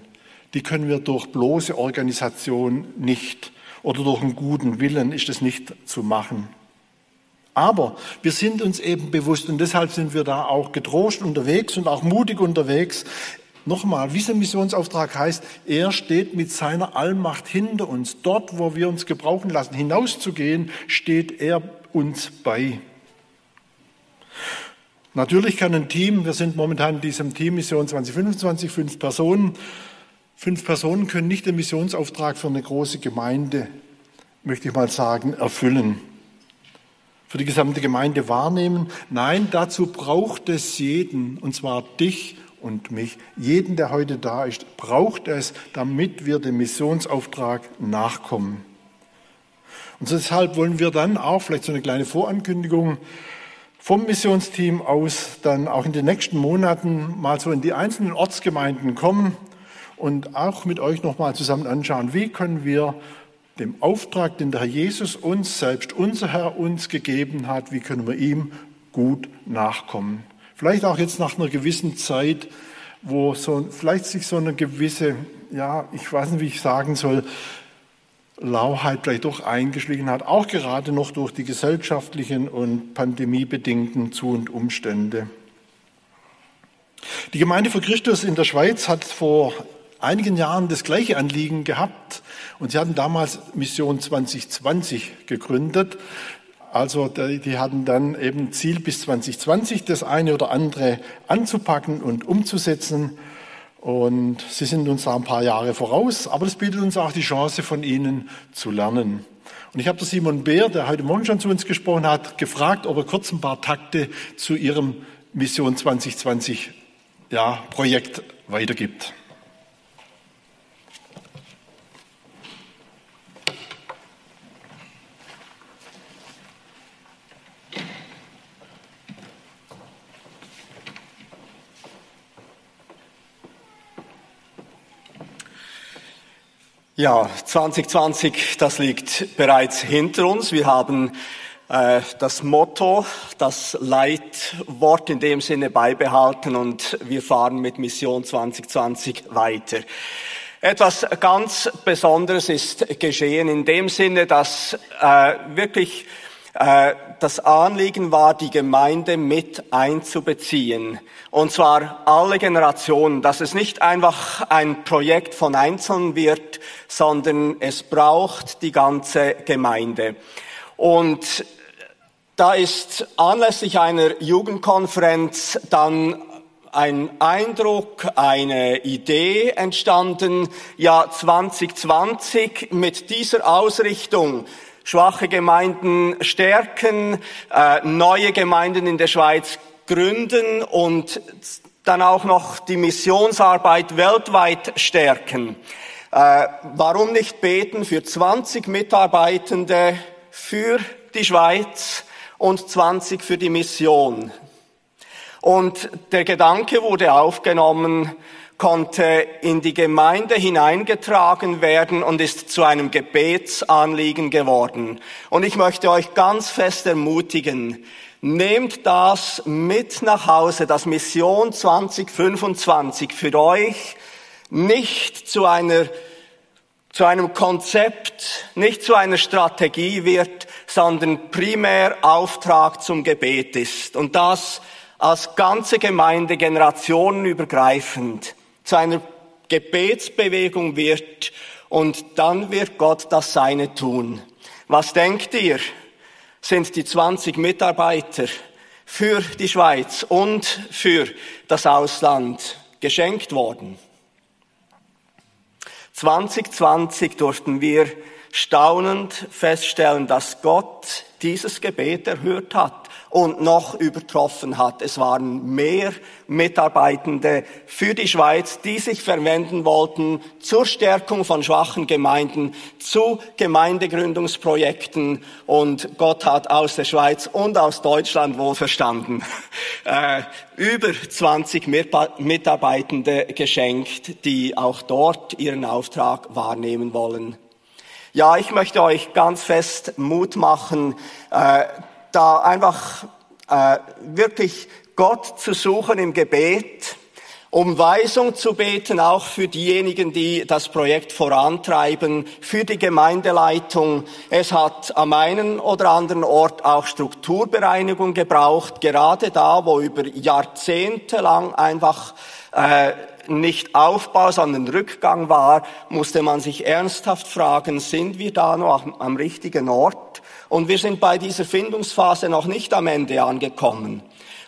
die können wir durch bloße Organisation nicht oder durch einen guten Willen ist es nicht zu machen. Aber wir sind uns eben bewusst und deshalb sind wir da auch getrost unterwegs und auch mutig unterwegs. Nochmal, wie der Missionsauftrag heißt, er steht mit seiner Allmacht hinter uns. Dort, wo wir uns gebrauchen lassen, hinauszugehen, steht er uns bei. Natürlich kann ein Team, wir sind momentan in diesem Team Mission 2025, fünf Personen, fünf Personen können nicht den Missionsauftrag für eine große Gemeinde, möchte ich mal sagen, erfüllen. Für die gesamte Gemeinde wahrnehmen. Nein, dazu braucht es jeden, und zwar dich und mich, jeden, der heute da ist, braucht es, damit wir dem Missionsauftrag nachkommen. Und deshalb wollen wir dann auch, vielleicht so eine kleine Vorankündigung, vom Missionsteam aus dann auch in den nächsten Monaten mal so in die einzelnen Ortsgemeinden kommen und auch mit euch nochmal zusammen anschauen, wie können wir dem Auftrag, den der Herr Jesus uns selbst, unser Herr uns gegeben hat, wie können wir ihm gut nachkommen. Vielleicht auch jetzt nach einer gewissen Zeit, wo so, vielleicht sich so eine gewisse, ja, ich weiß nicht, wie ich sagen soll, Lauheit vielleicht doch eingeschlichen hat, auch gerade noch durch die gesellschaftlichen und pandemiebedingten Zu- und Umstände. Die Gemeinde für Christus in der Schweiz hat vor einigen Jahren das gleiche Anliegen gehabt und sie hatten damals Mission 2020 gegründet. Also die hatten dann eben Ziel bis 2020 das eine oder andere anzupacken und umzusetzen. Und sie sind uns da ein paar Jahre voraus, aber das bietet uns auch die Chance, von ihnen zu lernen. Und ich habe der Simon Beer, der heute Morgen schon zu uns gesprochen hat, gefragt, ob er kurz ein paar Takte zu ihrem Mission 2020 ja, Projekt weitergibt. Ja, 2020, das liegt bereits hinter uns. Wir haben äh, das Motto, das Leitwort in dem Sinne beibehalten und wir fahren mit Mission 2020 weiter. Etwas ganz Besonderes ist geschehen in dem Sinne, dass äh, wirklich das Anliegen war, die Gemeinde mit einzubeziehen. Und zwar alle Generationen, dass es nicht einfach ein Projekt von Einzelnen wird, sondern es braucht die ganze Gemeinde. Und da ist anlässlich einer Jugendkonferenz dann ein Eindruck, eine Idee entstanden, ja 2020 mit dieser Ausrichtung schwache Gemeinden stärken, äh, neue Gemeinden in der Schweiz gründen und dann auch noch die Missionsarbeit weltweit stärken. Äh, warum nicht beten für 20 Mitarbeitende für die Schweiz und 20 für die Mission? Und der Gedanke wurde aufgenommen, konnte in die Gemeinde hineingetragen werden und ist zu einem Gebetsanliegen geworden. Und ich möchte euch ganz fest ermutigen, nehmt das mit nach Hause, das Mission 2025 für euch nicht zu einer zu einem Konzept, nicht zu einer Strategie wird, sondern primär Auftrag zum Gebet ist. Und das als ganze Gemeinde generationenübergreifend zu einer Gebetsbewegung wird und dann wird Gott das Seine tun. Was denkt ihr? Sind die 20 Mitarbeiter für die Schweiz und für das Ausland geschenkt worden? 2020 durften wir staunend feststellen, dass Gott dieses Gebet erhört hat und noch übertroffen hat. Es waren mehr Mitarbeitende für die Schweiz, die sich verwenden wollten zur Stärkung von schwachen Gemeinden, zu Gemeindegründungsprojekten und Gott hat aus der Schweiz und aus Deutschland wohl verstanden [LAUGHS] äh, über 20 Mitarbeitende geschenkt, die auch dort ihren Auftrag wahrnehmen wollen. Ja, ich möchte euch ganz fest Mut machen, äh, da einfach äh, wirklich Gott zu suchen im Gebet, um Weisung zu beten, auch für diejenigen, die das Projekt vorantreiben, für die Gemeindeleitung. Es hat am einen oder anderen Ort auch Strukturbereinigung gebraucht, gerade da, wo über Jahrzehnte lang einfach äh, nicht Aufbau, sondern Rückgang war, musste man sich ernsthaft fragen, sind wir da noch am, am richtigen Ort? Und wir sind bei dieser Findungsphase noch nicht am Ende angekommen.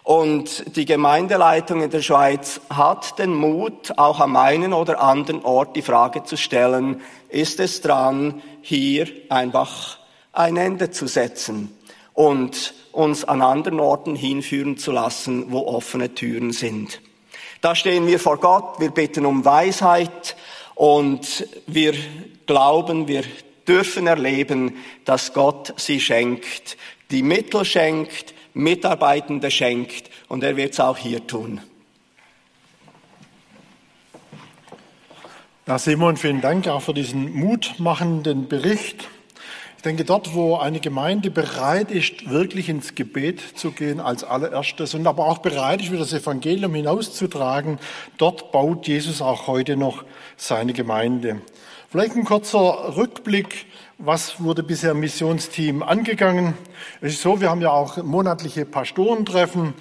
Und die Gemeindeleitung in der Schweiz hat den Mut, auch am einen oder anderen Ort die Frage zu stellen, ist es dran, hier einfach ein Ende zu setzen und uns an anderen Orten hinführen zu lassen, wo offene Türen sind. Da stehen wir vor Gott, wir bitten um Weisheit und wir glauben, wir dürfen erleben, dass Gott sie schenkt, die Mittel schenkt, Mitarbeitende schenkt und er wird es auch hier tun. Ja, Simon, vielen Dank auch für diesen mutmachenden Bericht. Ich denke, dort, wo eine Gemeinde bereit ist, wirklich ins Gebet zu gehen als allererstes und aber auch bereit ist, für das Evangelium hinauszutragen, dort baut Jesus auch heute noch seine Gemeinde. Vielleicht ein kurzer Rückblick. Was wurde bisher im Missionsteam angegangen? Es ist so, wir haben ja auch monatliche Pastorentreffen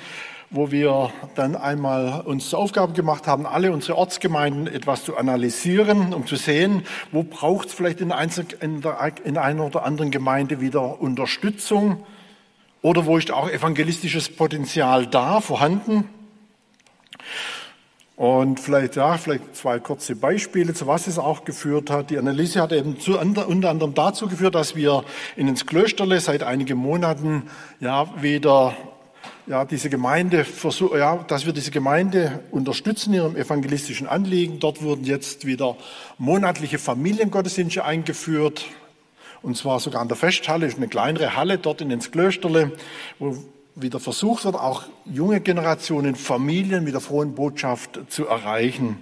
wo wir dann einmal uns zur Aufgabe gemacht haben, alle unsere Ortsgemeinden etwas zu analysieren, um zu sehen, wo braucht es vielleicht in, in, der, in einer oder anderen Gemeinde wieder Unterstützung oder wo ist auch evangelistisches Potenzial da, vorhanden. Und vielleicht, ja, vielleicht zwei kurze Beispiele, zu was es auch geführt hat. Die Analyse hat eben zu, unter anderem dazu geführt, dass wir in ins Klösterle seit einigen Monaten ja wieder ja, diese Gemeinde, ja, dass wir diese Gemeinde unterstützen in ihrem evangelistischen Anliegen. Dort wurden jetzt wieder monatliche Familiengottesdienste eingeführt. Und zwar sogar an der Festhalle, eine kleinere Halle dort in ins Klösterle, wo wieder versucht wird, auch junge Generationen, Familien mit der frohen Botschaft zu erreichen.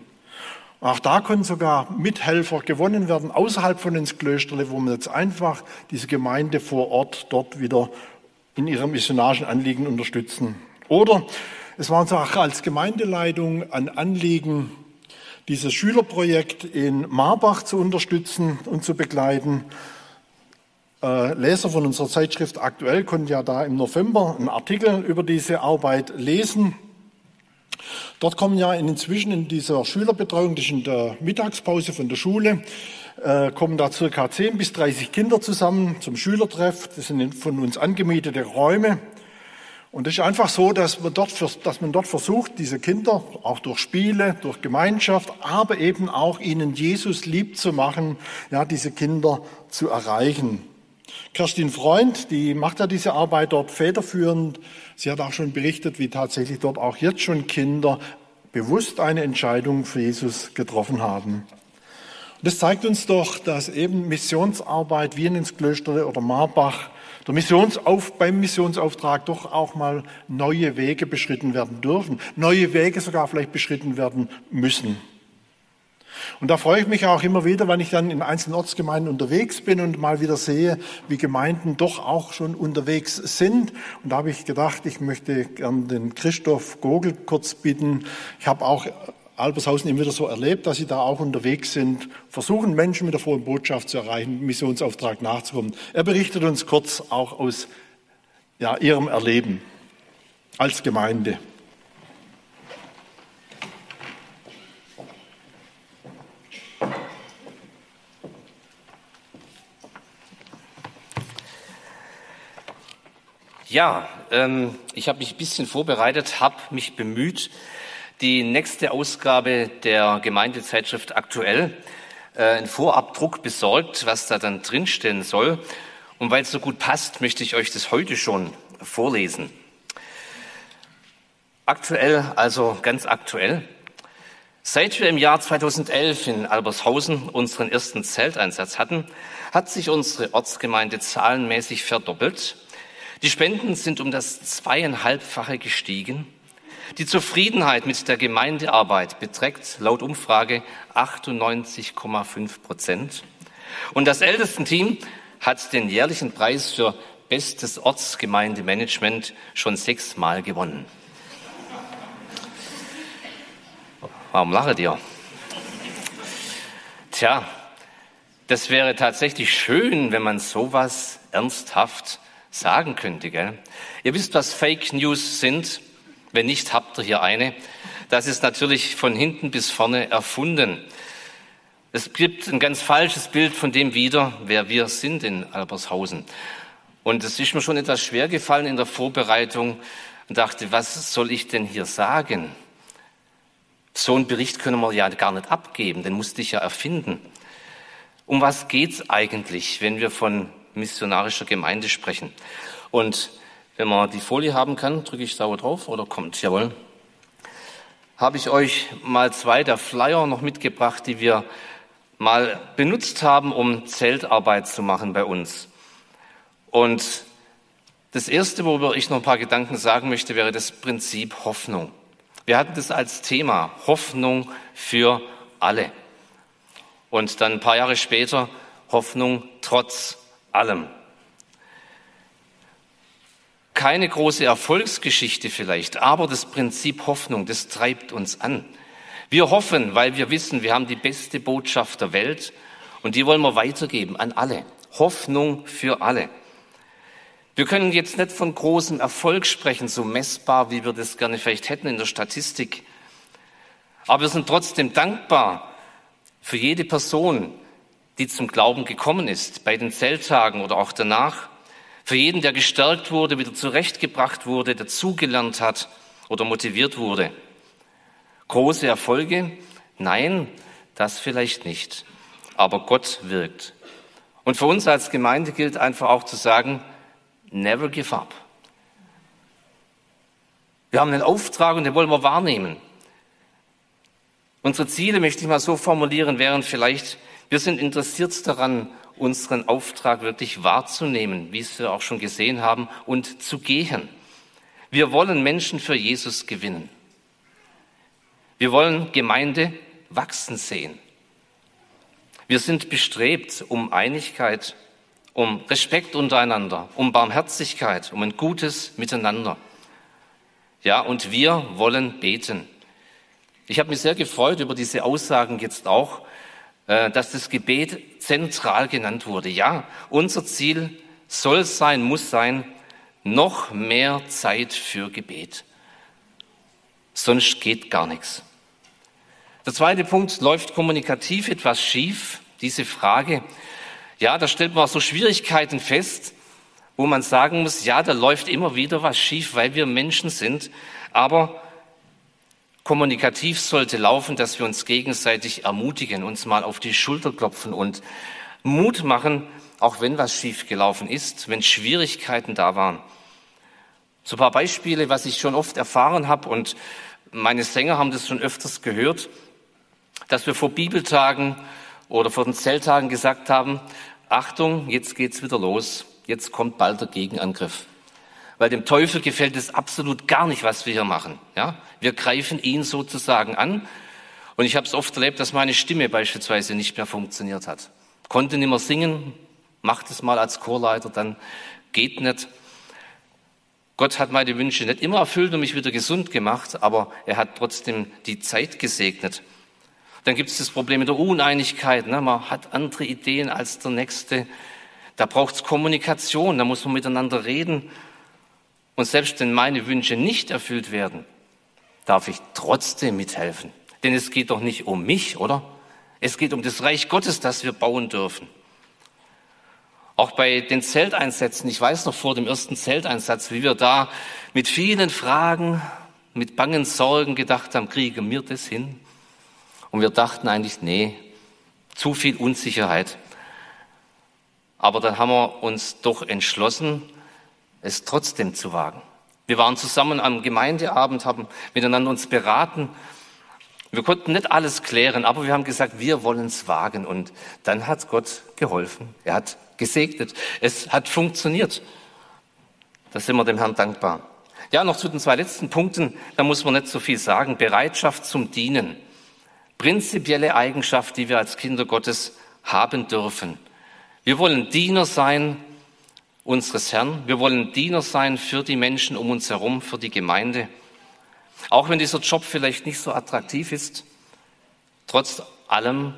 Auch da können sogar Mithelfer gewonnen werden, außerhalb von ins Klösterle, wo man jetzt einfach diese Gemeinde vor Ort dort wieder in ihrem missionarischen Anliegen unterstützen. Oder es war uns auch als Gemeindeleitung ein Anliegen, dieses Schülerprojekt in Marbach zu unterstützen und zu begleiten. Äh, Leser von unserer Zeitschrift Aktuell konnten ja da im November einen Artikel über diese Arbeit lesen. Dort kommen ja inzwischen in dieser Schülerbetreuung, das ist in der Mittagspause von der Schule, äh, kommen da circa 10 bis 30 Kinder zusammen zum Schülertreff. Das sind von uns angemietete Räume. Und es ist einfach so, dass man, dort, dass man dort versucht, diese Kinder auch durch Spiele, durch Gemeinschaft, aber eben auch ihnen Jesus lieb zu machen, ja, diese Kinder zu erreichen. Kerstin Freund, die macht ja diese Arbeit dort federführend. Sie hat auch schon berichtet, wie tatsächlich dort auch jetzt schon Kinder bewusst eine Entscheidung für Jesus getroffen haben. Das zeigt uns doch, dass eben Missionsarbeit wie in ins Klöster oder Marbach, der Missionsauf, beim Missionsauftrag doch auch mal neue Wege beschritten werden dürfen, neue Wege sogar vielleicht beschritten werden müssen. Und da freue ich mich auch immer wieder, wenn ich dann in einzelnen Ortsgemeinden unterwegs bin und mal wieder sehe, wie Gemeinden doch auch schon unterwegs sind. Und da habe ich gedacht, ich möchte gern den Christoph Gogel kurz bitten. Ich habe auch Albershausen immer wieder so erlebt, dass sie da auch unterwegs sind, versuchen Menschen mit der frohen Botschaft zu erreichen, Missionsauftrag nachzukommen. Er berichtet uns kurz auch aus ja, ihrem Erleben als Gemeinde. Ja, ähm, ich habe mich ein bisschen vorbereitet, habe mich bemüht, die nächste Ausgabe der Gemeindezeitschrift aktuell äh, einen Vorabdruck besorgt, was da dann drinstehen soll. Und weil es so gut passt, möchte ich euch das heute schon vorlesen. Aktuell, also ganz aktuell. Seit wir im Jahr 2011 in Albershausen unseren ersten Zelteinsatz hatten, hat sich unsere Ortsgemeinde zahlenmäßig verdoppelt. Die Spenden sind um das zweieinhalbfache gestiegen. Die Zufriedenheit mit der Gemeindearbeit beträgt laut Umfrage 98,5 Prozent. Und das Ältestenteam hat den jährlichen Preis für bestes Ortsgemeindemanagement schon sechsmal gewonnen. Warum lachet ihr? Tja, das wäre tatsächlich schön, wenn man sowas ernsthaft sagen könnte. Gell? Ihr wisst, was Fake News sind. Wenn nicht, habt ihr hier eine. Das ist natürlich von hinten bis vorne erfunden. Es gibt ein ganz falsches Bild von dem wieder, wer wir sind in Albershausen. Und es ist mir schon etwas schwer gefallen in der Vorbereitung und dachte, was soll ich denn hier sagen? So einen Bericht können wir ja gar nicht abgeben, den musste ich ja erfinden. Um was geht's eigentlich, wenn wir von missionarischer Gemeinde sprechen? Und wenn man die Folie haben kann, drücke ich sauer drauf oder kommt, jawohl. Habe ich euch mal zwei der Flyer noch mitgebracht, die wir mal benutzt haben, um Zeltarbeit zu machen bei uns. Und das Erste, worüber ich noch ein paar Gedanken sagen möchte, wäre das Prinzip Hoffnung. Wir hatten das als Thema, Hoffnung für alle. Und dann ein paar Jahre später, Hoffnung trotz allem. Keine große Erfolgsgeschichte vielleicht, aber das Prinzip Hoffnung, das treibt uns an. Wir hoffen, weil wir wissen, wir haben die beste Botschaft der Welt und die wollen wir weitergeben an alle. Hoffnung für alle. Wir können jetzt nicht von großem Erfolg sprechen, so messbar, wie wir das gerne vielleicht hätten in der Statistik. Aber wir sind trotzdem dankbar für jede Person, die zum Glauben gekommen ist, bei den Zelttagen oder auch danach. Für jeden, der gestärkt wurde, wieder zurechtgebracht wurde, dazugelernt hat oder motiviert wurde. Große Erfolge? Nein, das vielleicht nicht. Aber Gott wirkt. Und für uns als Gemeinde gilt einfach auch zu sagen, never give up. Wir haben einen Auftrag und den wollen wir wahrnehmen. Unsere Ziele, möchte ich mal so formulieren, wären vielleicht, wir sind interessiert daran, unseren Auftrag wirklich wahrzunehmen, wie es wir auch schon gesehen haben, und zu gehen. Wir wollen Menschen für Jesus gewinnen. Wir wollen Gemeinde wachsen sehen. Wir sind bestrebt um Einigkeit, um Respekt untereinander, um Barmherzigkeit, um ein gutes Miteinander. Ja, und wir wollen beten. Ich habe mich sehr gefreut über diese Aussagen jetzt auch, dass das Gebet zentral genannt wurde. Ja, unser Ziel soll sein, muss sein, noch mehr Zeit für Gebet. Sonst geht gar nichts. Der zweite Punkt läuft kommunikativ etwas schief. Diese Frage, ja, da stellt man so Schwierigkeiten fest, wo man sagen muss, ja, da läuft immer wieder was schief, weil wir Menschen sind. Aber kommunikativ sollte laufen, dass wir uns gegenseitig ermutigen, uns mal auf die Schulter klopfen und Mut machen, auch wenn was schief gelaufen ist, wenn Schwierigkeiten da waren. So ein paar Beispiele, was ich schon oft erfahren habe und meine Sänger haben das schon öfters gehört dass wir vor Bibeltagen oder vor den Zelttagen gesagt haben, Achtung, jetzt geht's wieder los, jetzt kommt bald der Gegenangriff. Weil dem Teufel gefällt es absolut gar nicht, was wir hier machen. Ja? Wir greifen ihn sozusagen an. Und ich habe es oft erlebt, dass meine Stimme beispielsweise nicht mehr funktioniert hat. Konnte nicht mehr singen, macht es mal als Chorleiter, dann geht nicht. Gott hat meine Wünsche nicht immer erfüllt und mich wieder gesund gemacht, aber er hat trotzdem die Zeit gesegnet. Dann gibt es das Problem mit der Uneinigkeit. Ne? Man hat andere Ideen als der Nächste. Da braucht es Kommunikation, da muss man miteinander reden. Und selbst wenn meine Wünsche nicht erfüllt werden, darf ich trotzdem mithelfen. Denn es geht doch nicht um mich, oder? Es geht um das Reich Gottes, das wir bauen dürfen. Auch bei den Zelteinsätzen, ich weiß noch vor dem ersten Zelteinsatz, wie wir da mit vielen Fragen, mit bangen Sorgen gedacht haben, kriegen wir das hin? Und wir dachten eigentlich, nee, zu viel Unsicherheit. Aber dann haben wir uns doch entschlossen, es trotzdem zu wagen. Wir waren zusammen am Gemeindeabend, haben miteinander uns beraten. Wir konnten nicht alles klären, aber wir haben gesagt, wir wollen es wagen. Und dann hat Gott geholfen. Er hat gesegnet. Es hat funktioniert. Da sind wir dem Herrn dankbar. Ja, noch zu den zwei letzten Punkten. Da muss man nicht so viel sagen. Bereitschaft zum Dienen prinzipielle Eigenschaft, die wir als Kinder Gottes haben dürfen. Wir wollen Diener sein unseres Herrn. Wir wollen Diener sein für die Menschen um uns herum, für die Gemeinde. Auch wenn dieser Job vielleicht nicht so attraktiv ist, trotz allem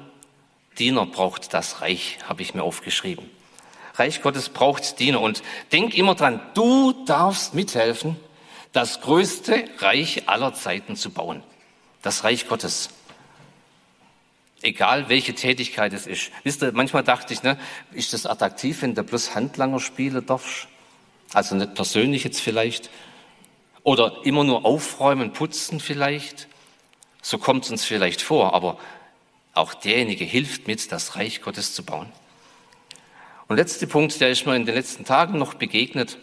Diener braucht das Reich, habe ich mir aufgeschrieben. Reich Gottes braucht Diener. Und denk immer dran, du darfst mithelfen, das größte Reich aller Zeiten zu bauen. Das Reich Gottes. Egal welche Tätigkeit es ist. Wisst ihr, manchmal dachte ich, ne, ist das attraktiv, wenn du bloß Handlanger spielen darfst? Also nicht persönlich jetzt vielleicht. Oder immer nur aufräumen, putzen vielleicht. So kommt es uns vielleicht vor, aber auch derjenige hilft mit, das Reich Gottes zu bauen. Und letzter Punkt, der ist mir in den letzten Tagen noch begegnet.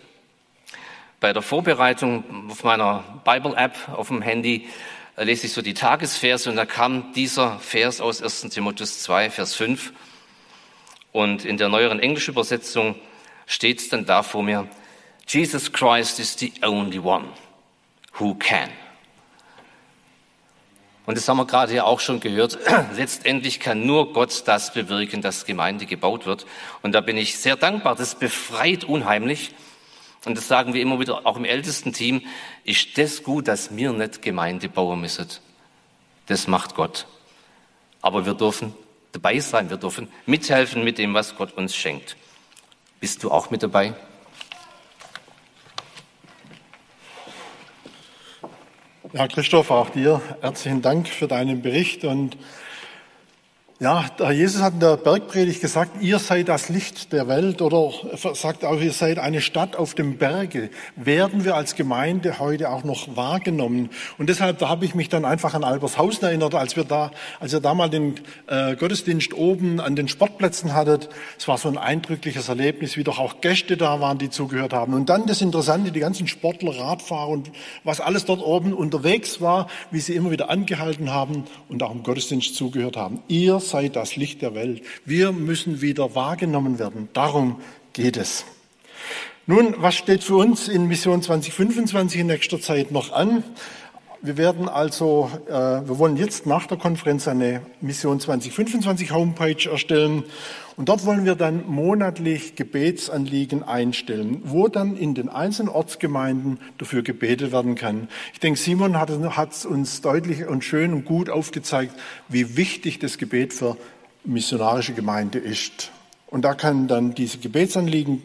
Bei der Vorbereitung auf meiner Bible-App auf dem Handy lese ich so die Tagesverse und da kam dieser Vers aus 1 Timotheus 2, Vers 5. Und in der neueren englischen Übersetzung steht es dann da vor mir, Jesus Christ is the only one who can. Und das haben wir gerade ja auch schon gehört. [CLEARS THROAT] Letztendlich kann nur Gott das bewirken, dass Gemeinde gebaut wird. Und da bin ich sehr dankbar. Das befreit unheimlich. Und das sagen wir immer wieder auch im ältesten Team. Ist das gut, dass wir nicht Gemeinde bauen müssen? Das macht Gott. Aber wir dürfen dabei sein. Wir dürfen mithelfen mit dem, was Gott uns schenkt. Bist du auch mit dabei? Ja, Christoph, auch dir herzlichen Dank für deinen Bericht und ja, Jesus hat in der Bergpredigt gesagt, ihr seid das Licht der Welt oder sagt auch, ihr seid eine Stadt auf dem Berge. Werden wir als Gemeinde heute auch noch wahrgenommen? Und deshalb, da habe ich mich dann einfach an Albershausen erinnert, als wir da, als ihr da mal den äh, Gottesdienst oben an den Sportplätzen hattet. Es war so ein eindrückliches Erlebnis, wie doch auch Gäste da waren, die zugehört haben. Und dann das Interessante, die ganzen Sportler, Radfahrer und was alles dort oben unterwegs war, wie sie immer wieder angehalten haben und auch im Gottesdienst zugehört haben. Ihr sei das Licht der Welt. Wir müssen wieder wahrgenommen werden. Darum geht es. Nun, was steht für uns in Mission 2025 in nächster Zeit noch an? Wir werden also, äh, wir wollen jetzt nach der Konferenz eine Mission 2025 Homepage erstellen und dort wollen wir dann monatlich Gebetsanliegen einstellen, wo dann in den einzelnen Ortsgemeinden dafür gebetet werden kann. Ich denke, Simon hat es uns deutlich und schön und gut aufgezeigt, wie wichtig das Gebet für missionarische Gemeinde ist. Und da kann dann diese Gebetsanliegen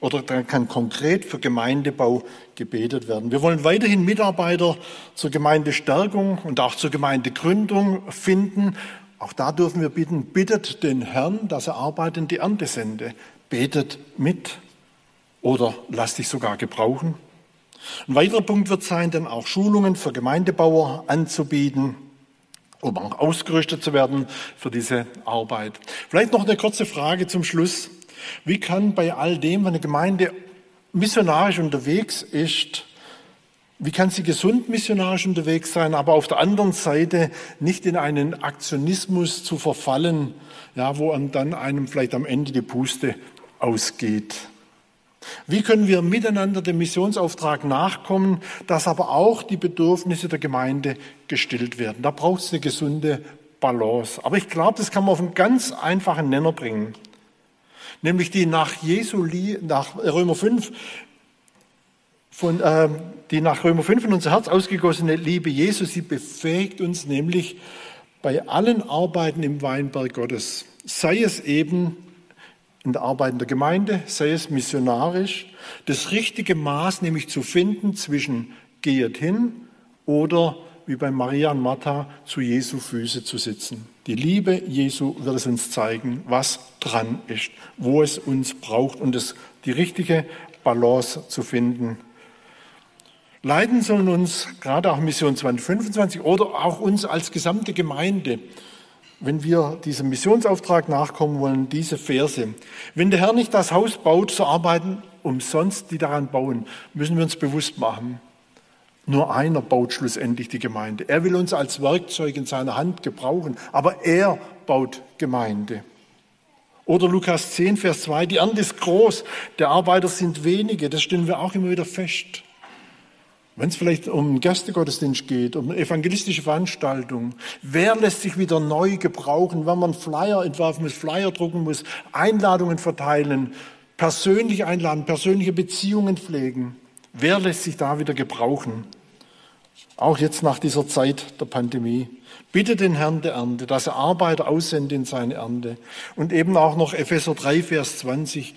oder da kann konkret für Gemeindebau gebetet werden. Wir wollen weiterhin Mitarbeiter zur Gemeindestärkung und auch zur Gemeindegründung finden. Auch da dürfen wir bitten, bittet den Herrn, dass er Arbeit in die Ernte sende. Betet mit oder lasst dich sogar gebrauchen. Ein weiterer Punkt wird sein, dann auch Schulungen für Gemeindebauer anzubieten, um auch ausgerüstet zu werden für diese Arbeit. Vielleicht noch eine kurze Frage zum Schluss. Wie kann bei all dem, wenn eine Gemeinde missionarisch unterwegs ist, wie kann sie gesund missionarisch unterwegs sein, aber auf der anderen Seite nicht in einen Aktionismus zu verfallen, ja, wo dann einem vielleicht am Ende die Puste ausgeht? Wie können wir miteinander dem Missionsauftrag nachkommen, dass aber auch die Bedürfnisse der Gemeinde gestillt werden? Da braucht es eine gesunde Balance. Aber ich glaube, das kann man auf einen ganz einfachen Nenner bringen nämlich die nach Jesu, nach Römer 5, von, äh, die nach Römer 5 in unser Herz ausgegossene Liebe Jesu, sie befähigt uns nämlich bei allen Arbeiten im Weinberg Gottes, sei es eben in der Arbeit in der Gemeinde, sei es missionarisch, das richtige Maß nämlich zu finden zwischen geht hin oder wie bei Maria und Martha zu Jesu Füße zu sitzen. Die Liebe Jesu wird es uns zeigen, was dran ist, wo es uns braucht und es, die richtige Balance zu finden. Leiden sollen uns gerade auch Mission 2025 oder auch uns als gesamte Gemeinde, wenn wir diesem Missionsauftrag nachkommen wollen, diese Verse. Wenn der Herr nicht das Haus baut, so arbeiten umsonst die daran bauen, müssen wir uns bewusst machen. Nur einer baut schlussendlich die Gemeinde. Er will uns als Werkzeug in seiner Hand gebrauchen, aber er baut Gemeinde. Oder Lukas 10, Vers 2, die Ernte ist groß, der Arbeiter sind wenige, das stellen wir auch immer wieder fest. Wenn es vielleicht um einen Gästegottesdienst geht, um eine evangelistische Veranstaltung, wer lässt sich wieder neu gebrauchen, wenn man Flyer entwerfen muss, Flyer drucken muss, Einladungen verteilen, persönlich einladen, persönliche Beziehungen pflegen? Wer lässt sich da wieder gebrauchen? Auch jetzt nach dieser Zeit der Pandemie. Bitte den Herrn der Ernte, dass er Arbeiter aussende in seine Ernte. Und eben auch noch Epheser 3, Vers 20.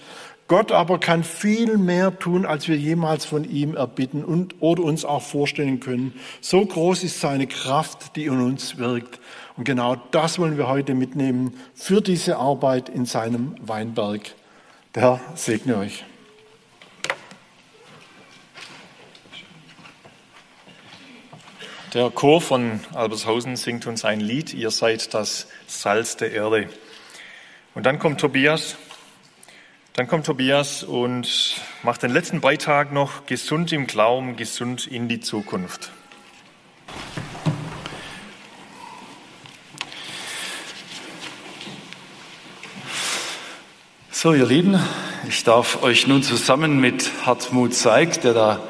Gott aber kann viel mehr tun, als wir jemals von ihm erbitten und oder uns auch vorstellen können. So groß ist seine Kraft, die in uns wirkt. Und genau das wollen wir heute mitnehmen für diese Arbeit in seinem Weinberg. Der Herr segne euch. Der Chor von Albershausen singt uns ein Lied, ihr seid das Salz der Erde. Und dann kommt Tobias, dann kommt Tobias und macht den letzten Beitrag noch gesund im Glauben, gesund in die Zukunft. So, ihr Lieben, ich darf euch nun zusammen mit Hartmut Zeig, der da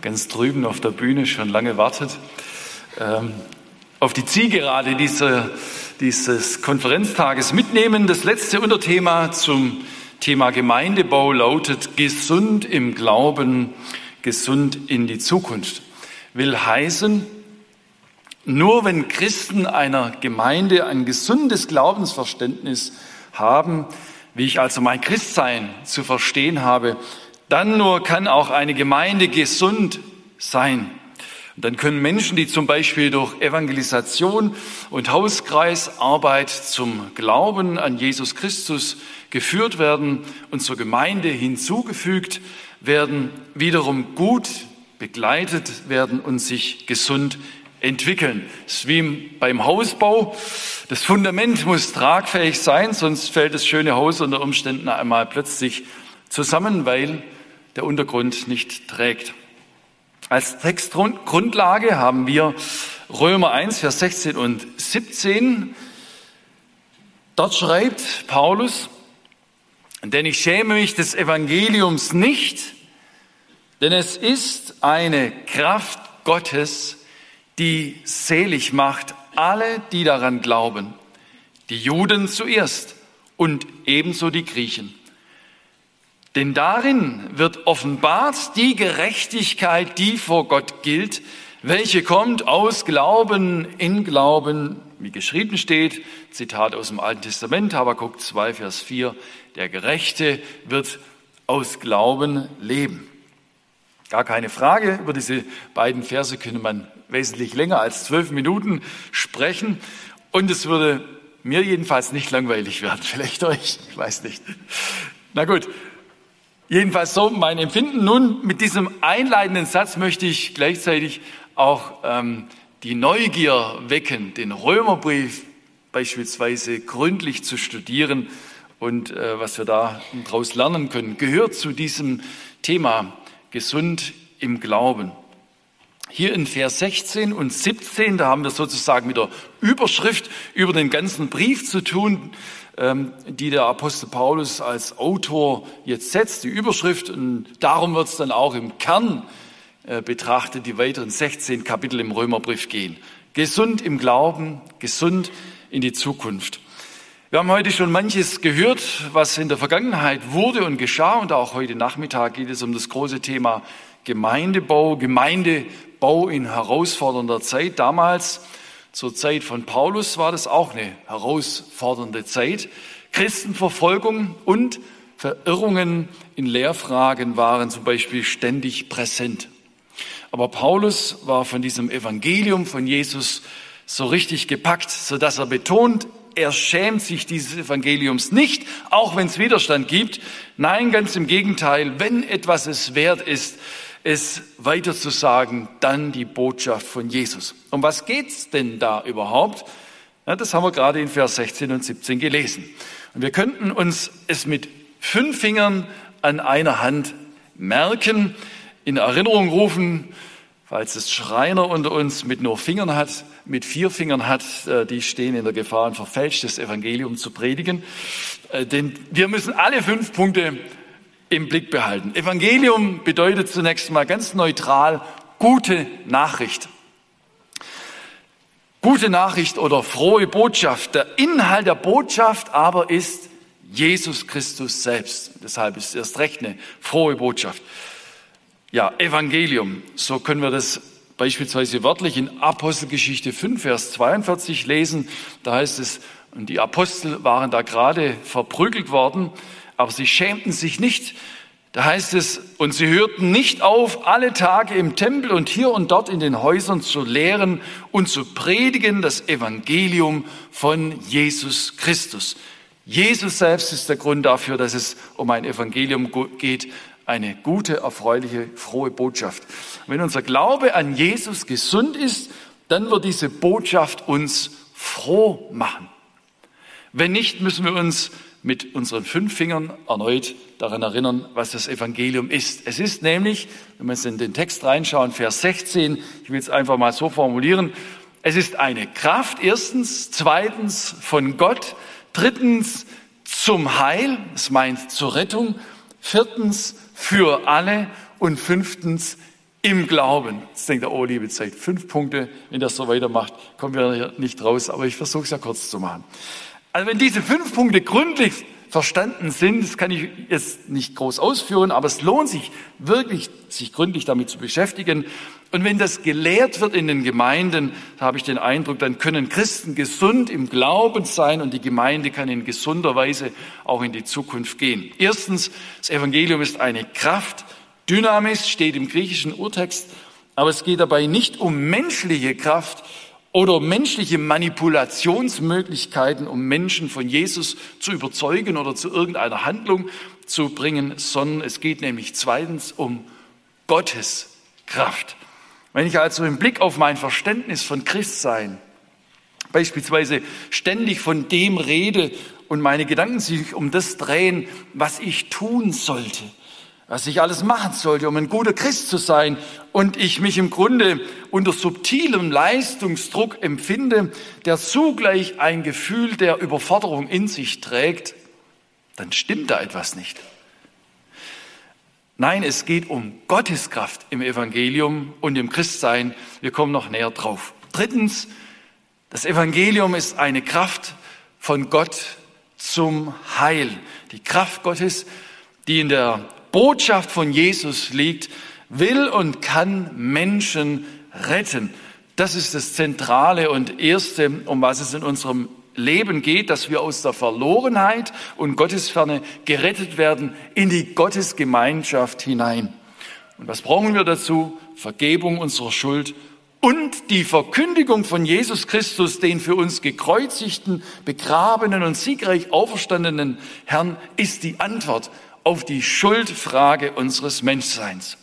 ganz drüben auf der Bühne schon lange wartet, ähm, auf die Zielgerade dieser, dieses Konferenztages mitnehmen. Das letzte Unterthema zum Thema Gemeindebau lautet gesund im Glauben, gesund in die Zukunft. Will heißen, nur wenn Christen einer Gemeinde ein gesundes Glaubensverständnis haben, wie ich also mein Christsein zu verstehen habe, dann nur kann auch eine Gemeinde gesund sein. Dann können Menschen, die zum Beispiel durch Evangelisation und Hauskreisarbeit zum Glauben an Jesus Christus geführt werden und zur Gemeinde hinzugefügt werden, wiederum gut begleitet werden und sich gesund entwickeln. Es ist wie beim Hausbau. Das Fundament muss tragfähig sein, sonst fällt das schöne Haus unter Umständen einmal plötzlich zusammen, weil der Untergrund nicht trägt. Als Textgrundlage haben wir Römer 1, Vers 16 und 17. Dort schreibt Paulus, denn ich schäme mich des Evangeliums nicht, denn es ist eine Kraft Gottes, die selig macht alle, die daran glauben. Die Juden zuerst und ebenso die Griechen. Denn darin wird offenbart die Gerechtigkeit, die vor Gott gilt, welche kommt aus Glauben in Glauben, wie geschrieben steht, Zitat aus dem Alten Testament, Habakkuk 2, Vers 4, der Gerechte wird aus Glauben leben. Gar keine Frage, über diese beiden Verse könnte man wesentlich länger als zwölf Minuten sprechen und es würde mir jedenfalls nicht langweilig werden. [LAUGHS] Vielleicht euch, ich weiß nicht. Na gut, jedenfalls so mein Empfinden. Nun, mit diesem einleitenden Satz möchte ich gleichzeitig auch ähm, die Neugier wecken, den Römerbrief beispielsweise gründlich zu studieren und äh, was wir da daraus lernen können, gehört zu diesem Thema gesund im Glauben. Hier in Vers 16 und 17, da haben wir sozusagen mit der Überschrift über den ganzen Brief zu tun, die der Apostel Paulus als Autor jetzt setzt, die Überschrift. Und darum wird es dann auch im Kern äh, betrachtet, die weiteren 16 Kapitel im Römerbrief gehen. Gesund im Glauben, gesund in die Zukunft. Wir haben heute schon manches gehört, was in der Vergangenheit wurde und geschah. Und auch heute Nachmittag geht es um das große Thema Gemeindebau, Gemeindebau in herausfordernder Zeit. Damals, zur Zeit von Paulus, war das auch eine herausfordernde Zeit. Christenverfolgung und Verirrungen in Lehrfragen waren zum Beispiel ständig präsent. Aber Paulus war von diesem Evangelium von Jesus so richtig gepackt, so dass er betont, er schämt sich dieses Evangeliums nicht, auch wenn es Widerstand gibt. Nein, ganz im Gegenteil, wenn etwas es wert ist, es weiter zu sagen, dann die Botschaft von Jesus. Um was geht's denn da überhaupt? Ja, das haben wir gerade in Vers 16 und 17 gelesen. Und wir könnten uns es mit fünf Fingern an einer Hand merken, in Erinnerung rufen, falls es Schreiner unter uns mit nur Fingern hat, mit vier Fingern hat, äh, die stehen in der Gefahr, ein verfälschtes Evangelium zu predigen. Äh, denn wir müssen alle fünf Punkte im Blick behalten. Evangelium bedeutet zunächst mal ganz neutral gute Nachricht. Gute Nachricht oder frohe Botschaft. Der Inhalt der Botschaft aber ist Jesus Christus selbst. Deshalb ist erst recht eine frohe Botschaft. Ja, Evangelium, so können wir das beispielsweise wörtlich in Apostelgeschichte 5, Vers 42 lesen. Da heißt es, und die Apostel waren da gerade verprügelt worden aber sie schämten sich nicht. Da heißt es, und sie hörten nicht auf, alle Tage im Tempel und hier und dort in den Häusern zu lehren und zu predigen das Evangelium von Jesus Christus. Jesus selbst ist der Grund dafür, dass es um ein Evangelium geht, eine gute, erfreuliche, frohe Botschaft. Wenn unser Glaube an Jesus gesund ist, dann wird diese Botschaft uns froh machen. Wenn nicht, müssen wir uns mit unseren fünf Fingern erneut daran erinnern, was das Evangelium ist. Es ist nämlich, wenn wir jetzt in den Text reinschauen, Vers 16, ich will es einfach mal so formulieren, es ist eine Kraft, erstens, zweitens von Gott, drittens zum Heil, das meint zur Rettung. Viertens, für alle. Und fünftens, im Glauben. Jetzt denkt er, oh, liebe Zeit, fünf Punkte, wenn das so weitermacht, kommen wir nicht raus, aber ich versuche es ja kurz zu machen. Also wenn diese fünf Punkte gründlich verstanden sind, das kann ich jetzt nicht groß ausführen, aber es lohnt sich wirklich, sich gründlich damit zu beschäftigen. Und wenn das gelehrt wird in den Gemeinden, habe ich den Eindruck, dann können Christen gesund im Glauben sein und die Gemeinde kann in gesunder Weise auch in die Zukunft gehen. Erstens, das Evangelium ist eine Kraft, Dynamis steht im griechischen Urtext, aber es geht dabei nicht um menschliche Kraft oder menschliche Manipulationsmöglichkeiten, um Menschen von Jesus zu überzeugen oder zu irgendeiner Handlung zu bringen, sondern es geht nämlich zweitens um Gottes Kraft. Wenn ich also im Blick auf mein Verständnis von Christsein beispielsweise ständig von dem rede und meine Gedanken sich um das drehen, was ich tun sollte, was ich alles machen sollte, um ein guter Christ zu sein und ich mich im Grunde unter subtilem Leistungsdruck empfinde, der zugleich ein Gefühl der Überforderung in sich trägt, dann stimmt da etwas nicht. Nein, es geht um Gottes Kraft im Evangelium und im Christsein. Wir kommen noch näher drauf. Drittens, das Evangelium ist eine Kraft von Gott zum Heil. Die Kraft Gottes, die in der Botschaft von Jesus liegt, will und kann Menschen retten. Das ist das Zentrale und Erste, um was es in unserem Leben geht, dass wir aus der Verlorenheit und Gottesferne gerettet werden in die Gottesgemeinschaft hinein. Und was brauchen wir dazu? Vergebung unserer Schuld und die Verkündigung von Jesus Christus, den für uns gekreuzigten, begrabenen und siegreich auferstandenen Herrn, ist die Antwort auf die Schuldfrage unseres Menschseins.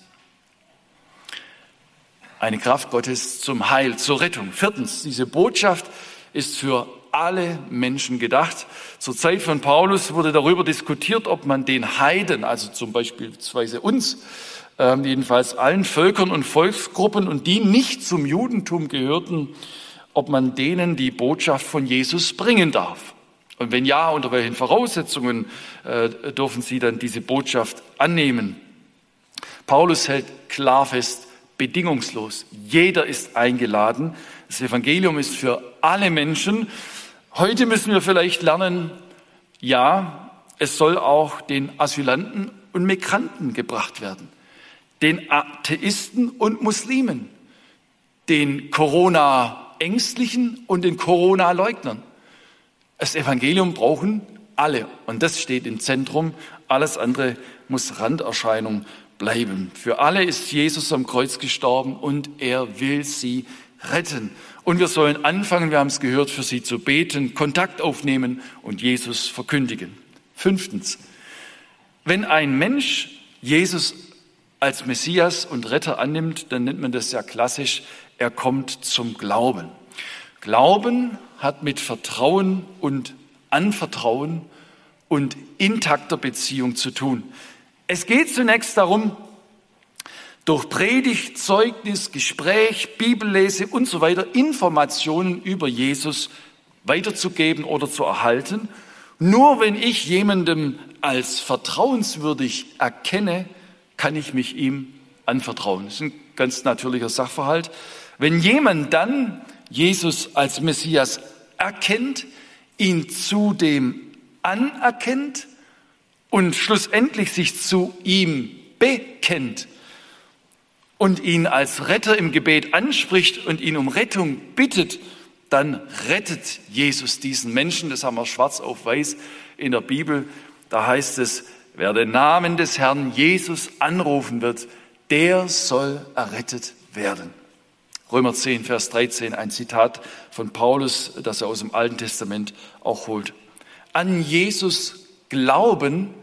Eine Kraft Gottes zum Heil, zur Rettung. Viertens, diese Botschaft ist für alle Menschen gedacht. Zur Zeit von Paulus wurde darüber diskutiert, ob man den Heiden, also zum Beispiel uns, äh, jedenfalls allen Völkern und Volksgruppen und die nicht zum Judentum gehörten, ob man denen die Botschaft von Jesus bringen darf. Und wenn ja, unter welchen Voraussetzungen äh, dürfen Sie dann diese Botschaft annehmen? Paulus hält klar fest, bedingungslos. Jeder ist eingeladen. Das Evangelium ist für alle Menschen. Heute müssen wir vielleicht lernen, ja, es soll auch den Asylanten und Migranten gebracht werden, den Atheisten und Muslimen, den Corona-Ängstlichen und den Corona-Leugnern. Das Evangelium brauchen alle und das steht im Zentrum. Alles andere muss Randerscheinung bleiben. Für alle ist Jesus am Kreuz gestorben und er will sie retten. Und wir sollen anfangen, wir haben es gehört, für sie zu beten, Kontakt aufnehmen und Jesus verkündigen. Fünftens, wenn ein Mensch Jesus als Messias und Retter annimmt, dann nennt man das ja klassisch, er kommt zum Glauben. Glauben hat mit Vertrauen und Anvertrauen und intakter Beziehung zu tun. Es geht zunächst darum, durch Predigt, Zeugnis, Gespräch, Bibellese und so weiter Informationen über Jesus weiterzugeben oder zu erhalten. Nur wenn ich jemandem als vertrauenswürdig erkenne, kann ich mich ihm anvertrauen. Das ist ein ganz natürlicher Sachverhalt. Wenn jemand dann Jesus als Messias erkennt, ihn zudem anerkennt und schlussendlich sich zu ihm bekennt und ihn als Retter im Gebet anspricht und ihn um Rettung bittet, dann rettet Jesus diesen Menschen. Das haben wir schwarz auf weiß in der Bibel. Da heißt es, wer den Namen des Herrn Jesus anrufen wird, der soll errettet werden. Römer 10, Vers 13, ein Zitat von Paulus, das er aus dem Alten Testament auch holt. An Jesus glauben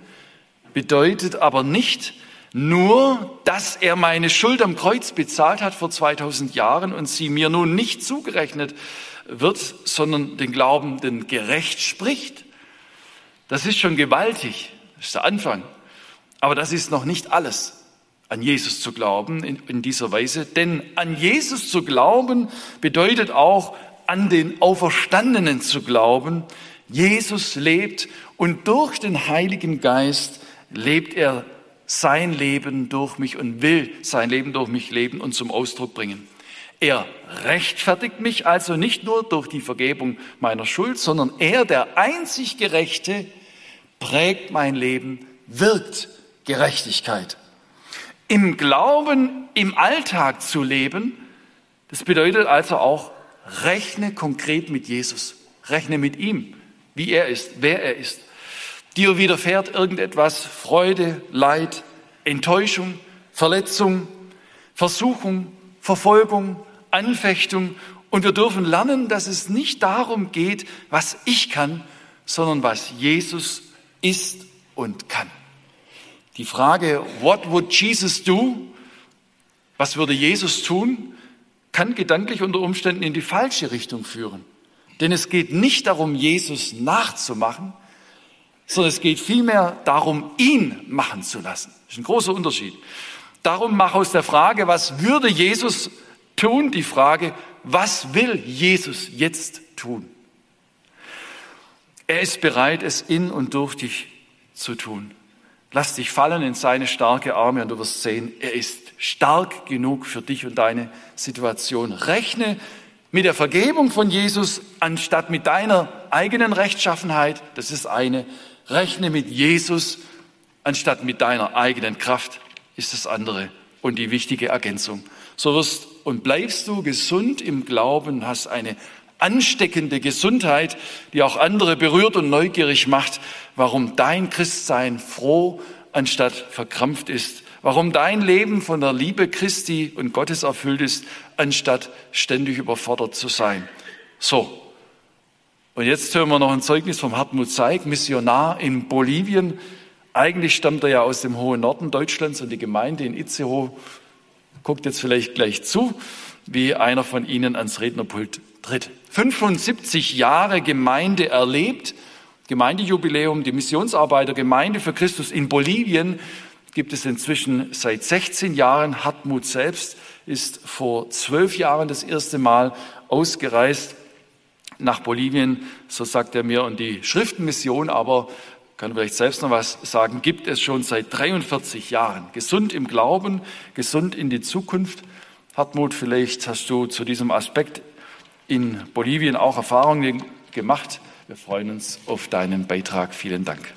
bedeutet aber nicht nur, dass er meine Schuld am Kreuz bezahlt hat vor 2000 Jahren und sie mir nun nicht zugerechnet wird, sondern den Glaubenden gerecht spricht. Das ist schon gewaltig, das ist der Anfang. Aber das ist noch nicht alles an Jesus zu glauben in, in dieser Weise. Denn an Jesus zu glauben bedeutet auch an den Auferstandenen zu glauben, Jesus lebt und durch den Heiligen Geist lebt er sein Leben durch mich und will sein Leben durch mich leben und zum Ausdruck bringen. Er rechtfertigt mich also nicht nur durch die Vergebung meiner Schuld, sondern er, der einzig Gerechte, prägt mein Leben, wirkt Gerechtigkeit. Im Glauben im Alltag zu leben, das bedeutet also auch, rechne konkret mit Jesus, rechne mit ihm, wie er ist, wer er ist. Dir widerfährt irgendetwas, Freude, Leid, Enttäuschung, Verletzung, Versuchung, Verfolgung, Anfechtung. Und wir dürfen lernen, dass es nicht darum geht, was ich kann, sondern was Jesus ist und kann. Die Frage, what would Jesus do? Was würde Jesus tun? kann gedanklich unter Umständen in die falsche Richtung führen. Denn es geht nicht darum, Jesus nachzumachen, sondern es geht vielmehr darum, ihn machen zu lassen. Das ist ein großer Unterschied. Darum mach aus der Frage, was würde Jesus tun, die Frage, was will Jesus jetzt tun? Er ist bereit, es in und durch dich zu tun. Lass dich fallen in seine starke Arme und du wirst sehen, er ist stark genug für dich und deine Situation. Rechne mit der Vergebung von Jesus anstatt mit deiner eigenen Rechtschaffenheit. Das ist eine. Rechne mit Jesus anstatt mit deiner eigenen Kraft ist das andere und die wichtige Ergänzung. So wirst und bleibst du gesund im Glauben, hast eine ansteckende Gesundheit, die auch andere berührt und neugierig macht, warum dein Christsein froh anstatt verkrampft ist, warum dein Leben von der Liebe Christi und Gottes erfüllt ist, anstatt ständig überfordert zu sein. So. Und jetzt hören wir noch ein Zeugnis vom Hartmut Zeig, Missionar in Bolivien. Eigentlich stammt er ja aus dem hohen Norden Deutschlands und die Gemeinde in Itzehoe guckt jetzt vielleicht gleich zu, wie einer von Ihnen ans Rednerpult tritt. 75 Jahre Gemeinde erlebt, Gemeindejubiläum, die Missionsarbeiter Gemeinde für Christus in Bolivien gibt es inzwischen seit 16 Jahren. Hartmut selbst ist vor zwölf Jahren das erste Mal ausgereist nach Bolivien, so sagt er mir, und die Schriftenmission aber, kann vielleicht selbst noch was sagen, gibt es schon seit 43 Jahren. Gesund im Glauben, gesund in die Zukunft. Hartmut, vielleicht hast du zu diesem Aspekt in Bolivien auch Erfahrungen gemacht. Wir freuen uns auf deinen Beitrag. Vielen Dank.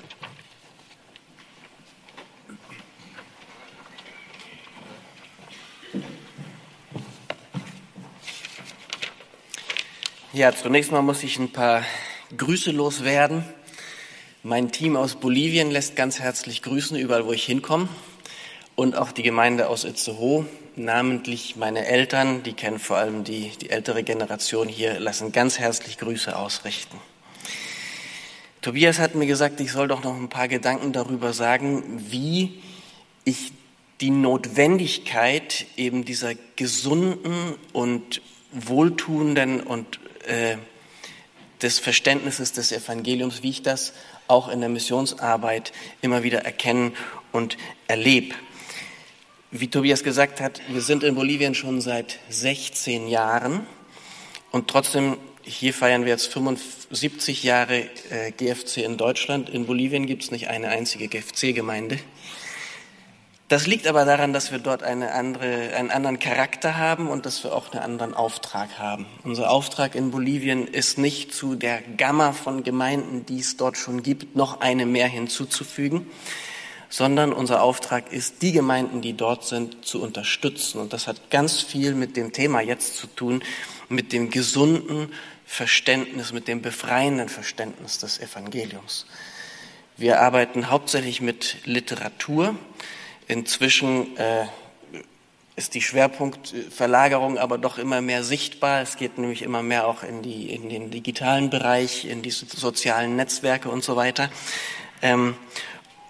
Ja, zunächst mal muss ich ein paar Grüße loswerden. Mein Team aus Bolivien lässt ganz herzlich grüßen, überall wo ich hinkomme. Und auch die Gemeinde aus Itzehoe namentlich meine Eltern, die kennen vor allem die, die ältere Generation hier, lassen ganz herzlich Grüße ausrichten. Tobias hat mir gesagt, ich soll doch noch ein paar Gedanken darüber sagen, wie ich die Notwendigkeit eben dieser gesunden und wohltuenden und äh, des Verständnisses des Evangeliums, wie ich das auch in der Missionsarbeit immer wieder erkennen und erlebe. Wie Tobias gesagt hat, wir sind in Bolivien schon seit 16 Jahren und trotzdem, hier feiern wir jetzt 75 Jahre äh, GFC in Deutschland. In Bolivien gibt es nicht eine einzige GFC-Gemeinde. Das liegt aber daran, dass wir dort eine andere, einen anderen Charakter haben und dass wir auch einen anderen Auftrag haben. Unser Auftrag in Bolivien ist nicht zu der Gamma von Gemeinden, die es dort schon gibt, noch eine mehr hinzuzufügen, sondern unser Auftrag ist, die Gemeinden, die dort sind, zu unterstützen. Und das hat ganz viel mit dem Thema jetzt zu tun, mit dem gesunden Verständnis, mit dem befreienden Verständnis des Evangeliums. Wir arbeiten hauptsächlich mit Literatur. Inzwischen äh, ist die Schwerpunktverlagerung aber doch immer mehr sichtbar. Es geht nämlich immer mehr auch in, die, in den digitalen Bereich, in die sozialen Netzwerke und so weiter. Ähm,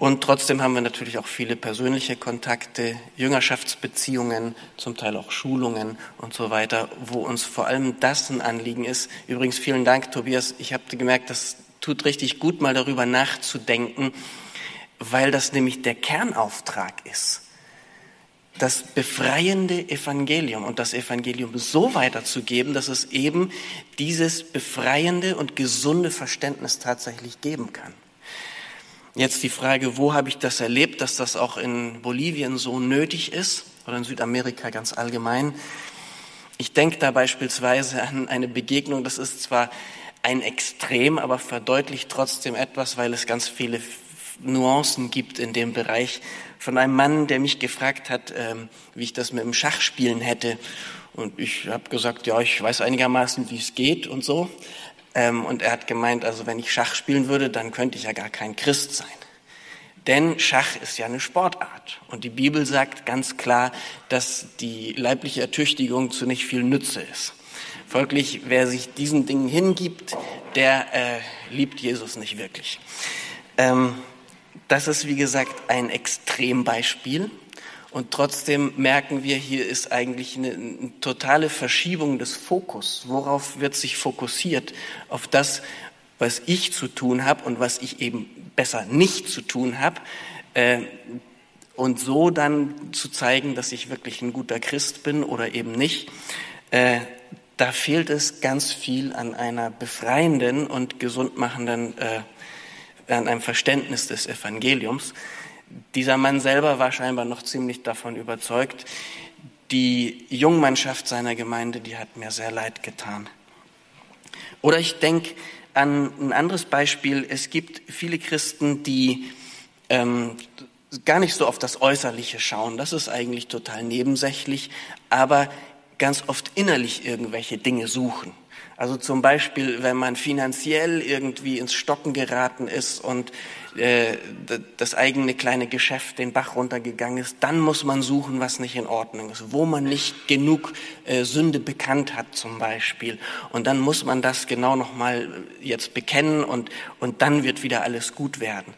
und trotzdem haben wir natürlich auch viele persönliche Kontakte, Jüngerschaftsbeziehungen, zum Teil auch Schulungen und so weiter, wo uns vor allem das ein Anliegen ist. Übrigens vielen Dank, Tobias. Ich habe gemerkt, das tut richtig gut, mal darüber nachzudenken, weil das nämlich der Kernauftrag ist. das befreiende Evangelium und das Evangelium so weiterzugeben, dass es eben dieses befreiende und gesunde Verständnis tatsächlich geben kann. Jetzt die Frage, wo habe ich das erlebt, dass das auch in Bolivien so nötig ist oder in Südamerika ganz allgemein? Ich denke da beispielsweise an eine Begegnung, das ist zwar ein Extrem, aber verdeutlicht trotzdem etwas, weil es ganz viele Nuancen gibt in dem Bereich von einem Mann, der mich gefragt hat, ähm, wie ich das mit dem Schachspielen hätte. Und ich habe gesagt, ja, ich weiß einigermaßen, wie es geht und so. Ähm, und er hat gemeint, also wenn ich Schach spielen würde, dann könnte ich ja gar kein Christ sein. Denn Schach ist ja eine Sportart. Und die Bibel sagt ganz klar, dass die leibliche Ertüchtigung zu nicht viel Nütze ist. Folglich, wer sich diesen Dingen hingibt, der äh, liebt Jesus nicht wirklich. Ähm, das ist, wie gesagt, ein Extrembeispiel. Und trotzdem merken wir, hier ist eigentlich eine, eine, totale Verschiebung des Fokus. Worauf wird sich fokussiert? Auf das, was ich zu tun habe und was ich eben besser nicht zu tun habe. Äh, und so dann zu zeigen, dass ich wirklich ein guter Christ bin oder eben nicht. Äh, da fehlt es ganz viel an einer befreienden und gesundmachenden äh, an einem Verständnis des Evangeliums. Dieser Mann selber war scheinbar noch ziemlich davon überzeugt. Die Jungmannschaft seiner Gemeinde, die hat mir sehr leid getan. Oder ich denke an ein anderes Beispiel. Es gibt viele Christen, die ähm, gar nicht so auf das Äußerliche schauen. Das ist eigentlich total nebensächlich, aber ganz oft innerlich irgendwelche Dinge suchen. Also zum Beispiel, wenn man finanziell irgendwie ins Stocken geraten ist und äh, das eigene kleine Geschäft den Bach runtergegangen ist, dann muss man suchen, was nicht in Ordnung ist, wo man nicht genug äh, Sünde bekannt hat zum Beispiel. Und dann muss man das genau nochmal jetzt bekennen und, und dann wird wieder alles gut werden.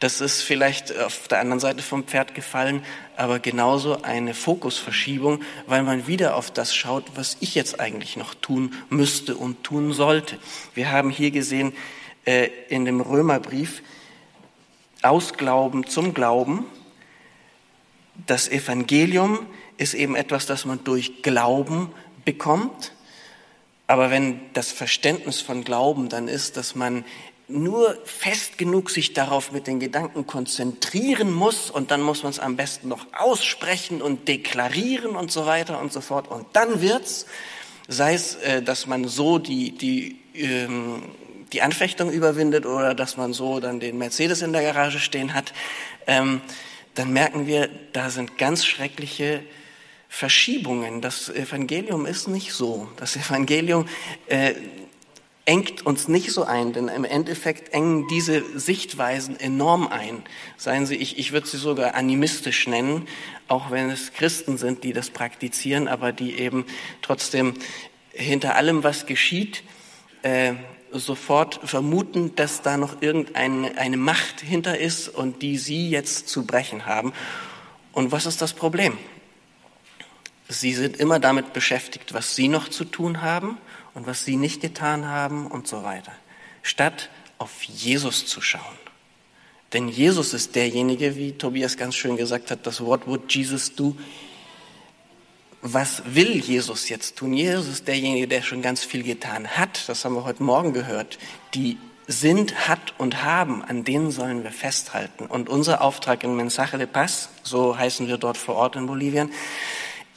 Das ist vielleicht auf der anderen Seite vom Pferd gefallen, aber genauso eine Fokusverschiebung, weil man wieder auf das schaut, was ich jetzt eigentlich noch tun müsste und tun sollte. Wir haben hier gesehen äh, in dem Römerbrief aus Glauben zum Glauben. Das Evangelium ist eben etwas, das man durch Glauben bekommt. Aber wenn das Verständnis von Glauben dann ist, dass man nur fest genug sich darauf mit den Gedanken konzentrieren muss und dann muss man es am besten noch aussprechen und deklarieren und so weiter und so fort und dann wird's, sei es, äh, dass man so die, die, ähm, die Anfechtung überwindet oder dass man so dann den Mercedes in der Garage stehen hat, ähm, dann merken wir, da sind ganz schreckliche Verschiebungen. Das Evangelium ist nicht so. Das Evangelium äh, engt uns nicht so ein, denn im Endeffekt engen diese Sichtweisen enorm ein. Seien Sie, ich, ich würde sie sogar animistisch nennen, auch wenn es Christen sind, die das praktizieren, aber die eben trotzdem hinter allem, was geschieht, äh, sofort vermuten, dass da noch irgendeine eine Macht hinter ist und die sie jetzt zu brechen haben. Und was ist das Problem? Sie sind immer damit beschäftigt, was sie noch zu tun haben und was sie nicht getan haben und so weiter, statt auf Jesus zu schauen. Denn Jesus ist derjenige, wie Tobias ganz schön gesagt hat, das What would Jesus do? Was will Jesus jetzt tun? Jesus ist derjenige, der schon ganz viel getan hat. Das haben wir heute Morgen gehört. Die sind, hat und haben, an denen sollen wir festhalten. Und unser Auftrag in Mensaje de Paz, so heißen wir dort vor Ort in Bolivien,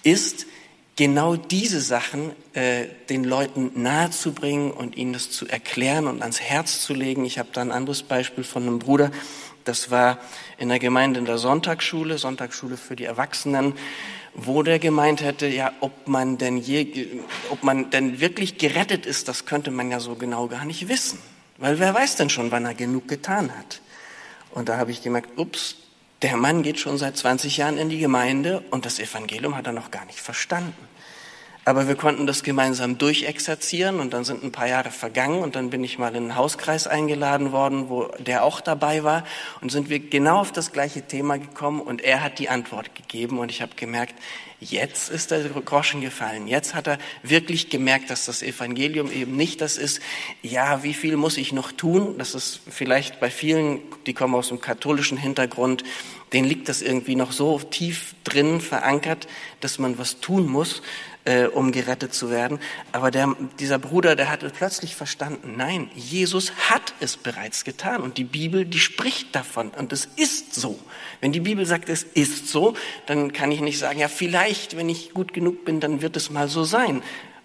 ist, genau diese Sachen äh, den Leuten nahezubringen und ihnen das zu erklären und ans Herz zu legen. Ich habe da ein anderes Beispiel von einem Bruder, das war in der Gemeinde in der Sonntagsschule, Sonntagsschule für die Erwachsenen, wo der gemeint hätte, ja, ob man denn je, ob man denn wirklich gerettet ist, das könnte man ja so genau gar nicht wissen. Weil wer weiß denn schon, wann er genug getan hat? Und da habe ich gemerkt, ups, der Mann geht schon seit 20 Jahren in die Gemeinde und das Evangelium hat er noch gar nicht verstanden. Aber wir konnten das gemeinsam durchexerzieren und dann sind ein paar Jahre vergangen und dann bin ich mal in einen Hauskreis eingeladen worden, wo der auch dabei war und sind wir genau auf das gleiche Thema gekommen und er hat die Antwort gegeben und ich habe gemerkt, jetzt ist der Groschen gefallen. Jetzt hat er wirklich gemerkt, dass das Evangelium eben nicht das ist, ja, wie viel muss ich noch tun? Das ist vielleicht bei vielen, die kommen aus dem katholischen Hintergrund, denen liegt das irgendwie noch so tief drin verankert, dass man was tun muss, äh, um gerettet zu werden. Aber der, dieser Bruder, der hatte plötzlich verstanden, nein, Jesus hat es bereits getan. Und die Bibel, die spricht davon. Und es ist so. Wenn die Bibel sagt, es ist so, dann kann ich nicht sagen, ja, vielleicht, wenn ich gut genug bin, dann wird es mal so sein.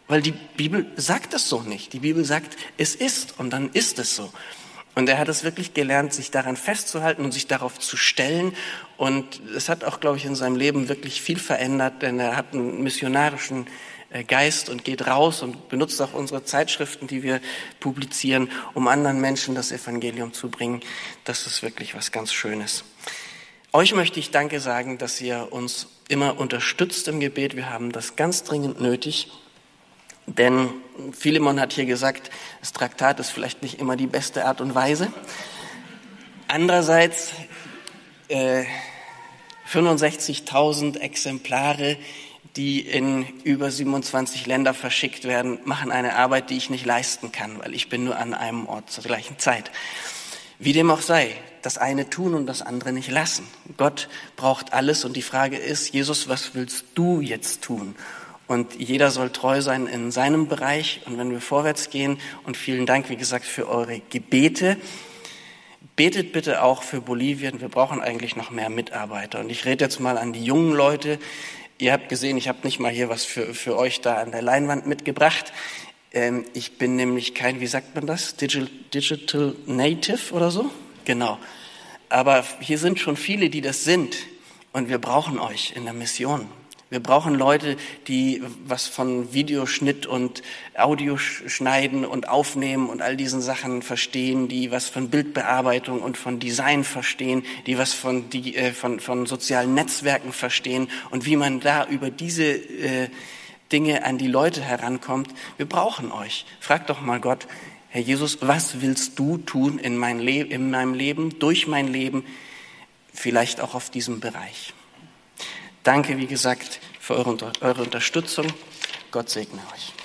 Weil die Bibel sagt es so nicht. Die Bibel sagt, es ist und dann ist es so. Und er hat es wirklich gelernt, sich daran festzuhalten und sich darauf zu stellen. Und es hat auch, glaube ich, in seinem Leben wirklich viel verändert, denn er hat einen missionarischen äh, Geist und geht raus und benutzt auch unsere Zeitschriften, die wir publizieren, um anderen Menschen das Evangelium zu bringen. Das ist wirklich was ganz Schönes. Euch möchte ich Danke sagen, dass ihr uns immer unterstützt im Gebet. Wir haben das ganz dringend nötig. Denn Philemon hat hier gesagt, das Traktat ist vielleicht nicht immer die beste Art und Weise. Andererseits äh, 65.000 Exemplare, die in über 27 Länder verschickt werden, machen eine Arbeit, die ich nicht leisten kann, weil ich bin nur an einem Ort zur gleichen Zeit. Wie dem auch sei, das eine tun und das andere nicht lassen. Gott braucht alles und die Frage ist, Jesus, was willst du jetzt tun? Und jeder soll treu sein in seinem Bereich. Und wenn wir vorwärts gehen, und vielen Dank, wie gesagt, für eure Gebete. Betet bitte auch für Bolivien. Wir brauchen eigentlich noch mehr Mitarbeiter. Und ich rede jetzt mal an die jungen Leute. Ihr habt gesehen, ich habe nicht mal hier was für, für euch da an der Leinwand mitgebracht. Ähm, ich bin nämlich kein, wie sagt man das? Digital, Digital Native oder so? Genau. Aber hier sind schon viele, die das sind. Und wir brauchen euch in der Mission. Wir brauchen Leute, die was von Videoschnitt und Audioschneiden und Aufnehmen und all diesen Sachen verstehen, die was von Bildbearbeitung und von Design verstehen, die was von, die, äh, von, von sozialen Netzwerken verstehen und wie man da über diese äh, Dinge an die Leute herankommt. Wir brauchen euch. Frag doch mal Gott, Herr Jesus, was willst du tun in, mein Le in meinem Leben, durch mein Leben, vielleicht auch auf diesem Bereich? Danke, wie gesagt, für eure, eure Unterstützung. Gott segne euch.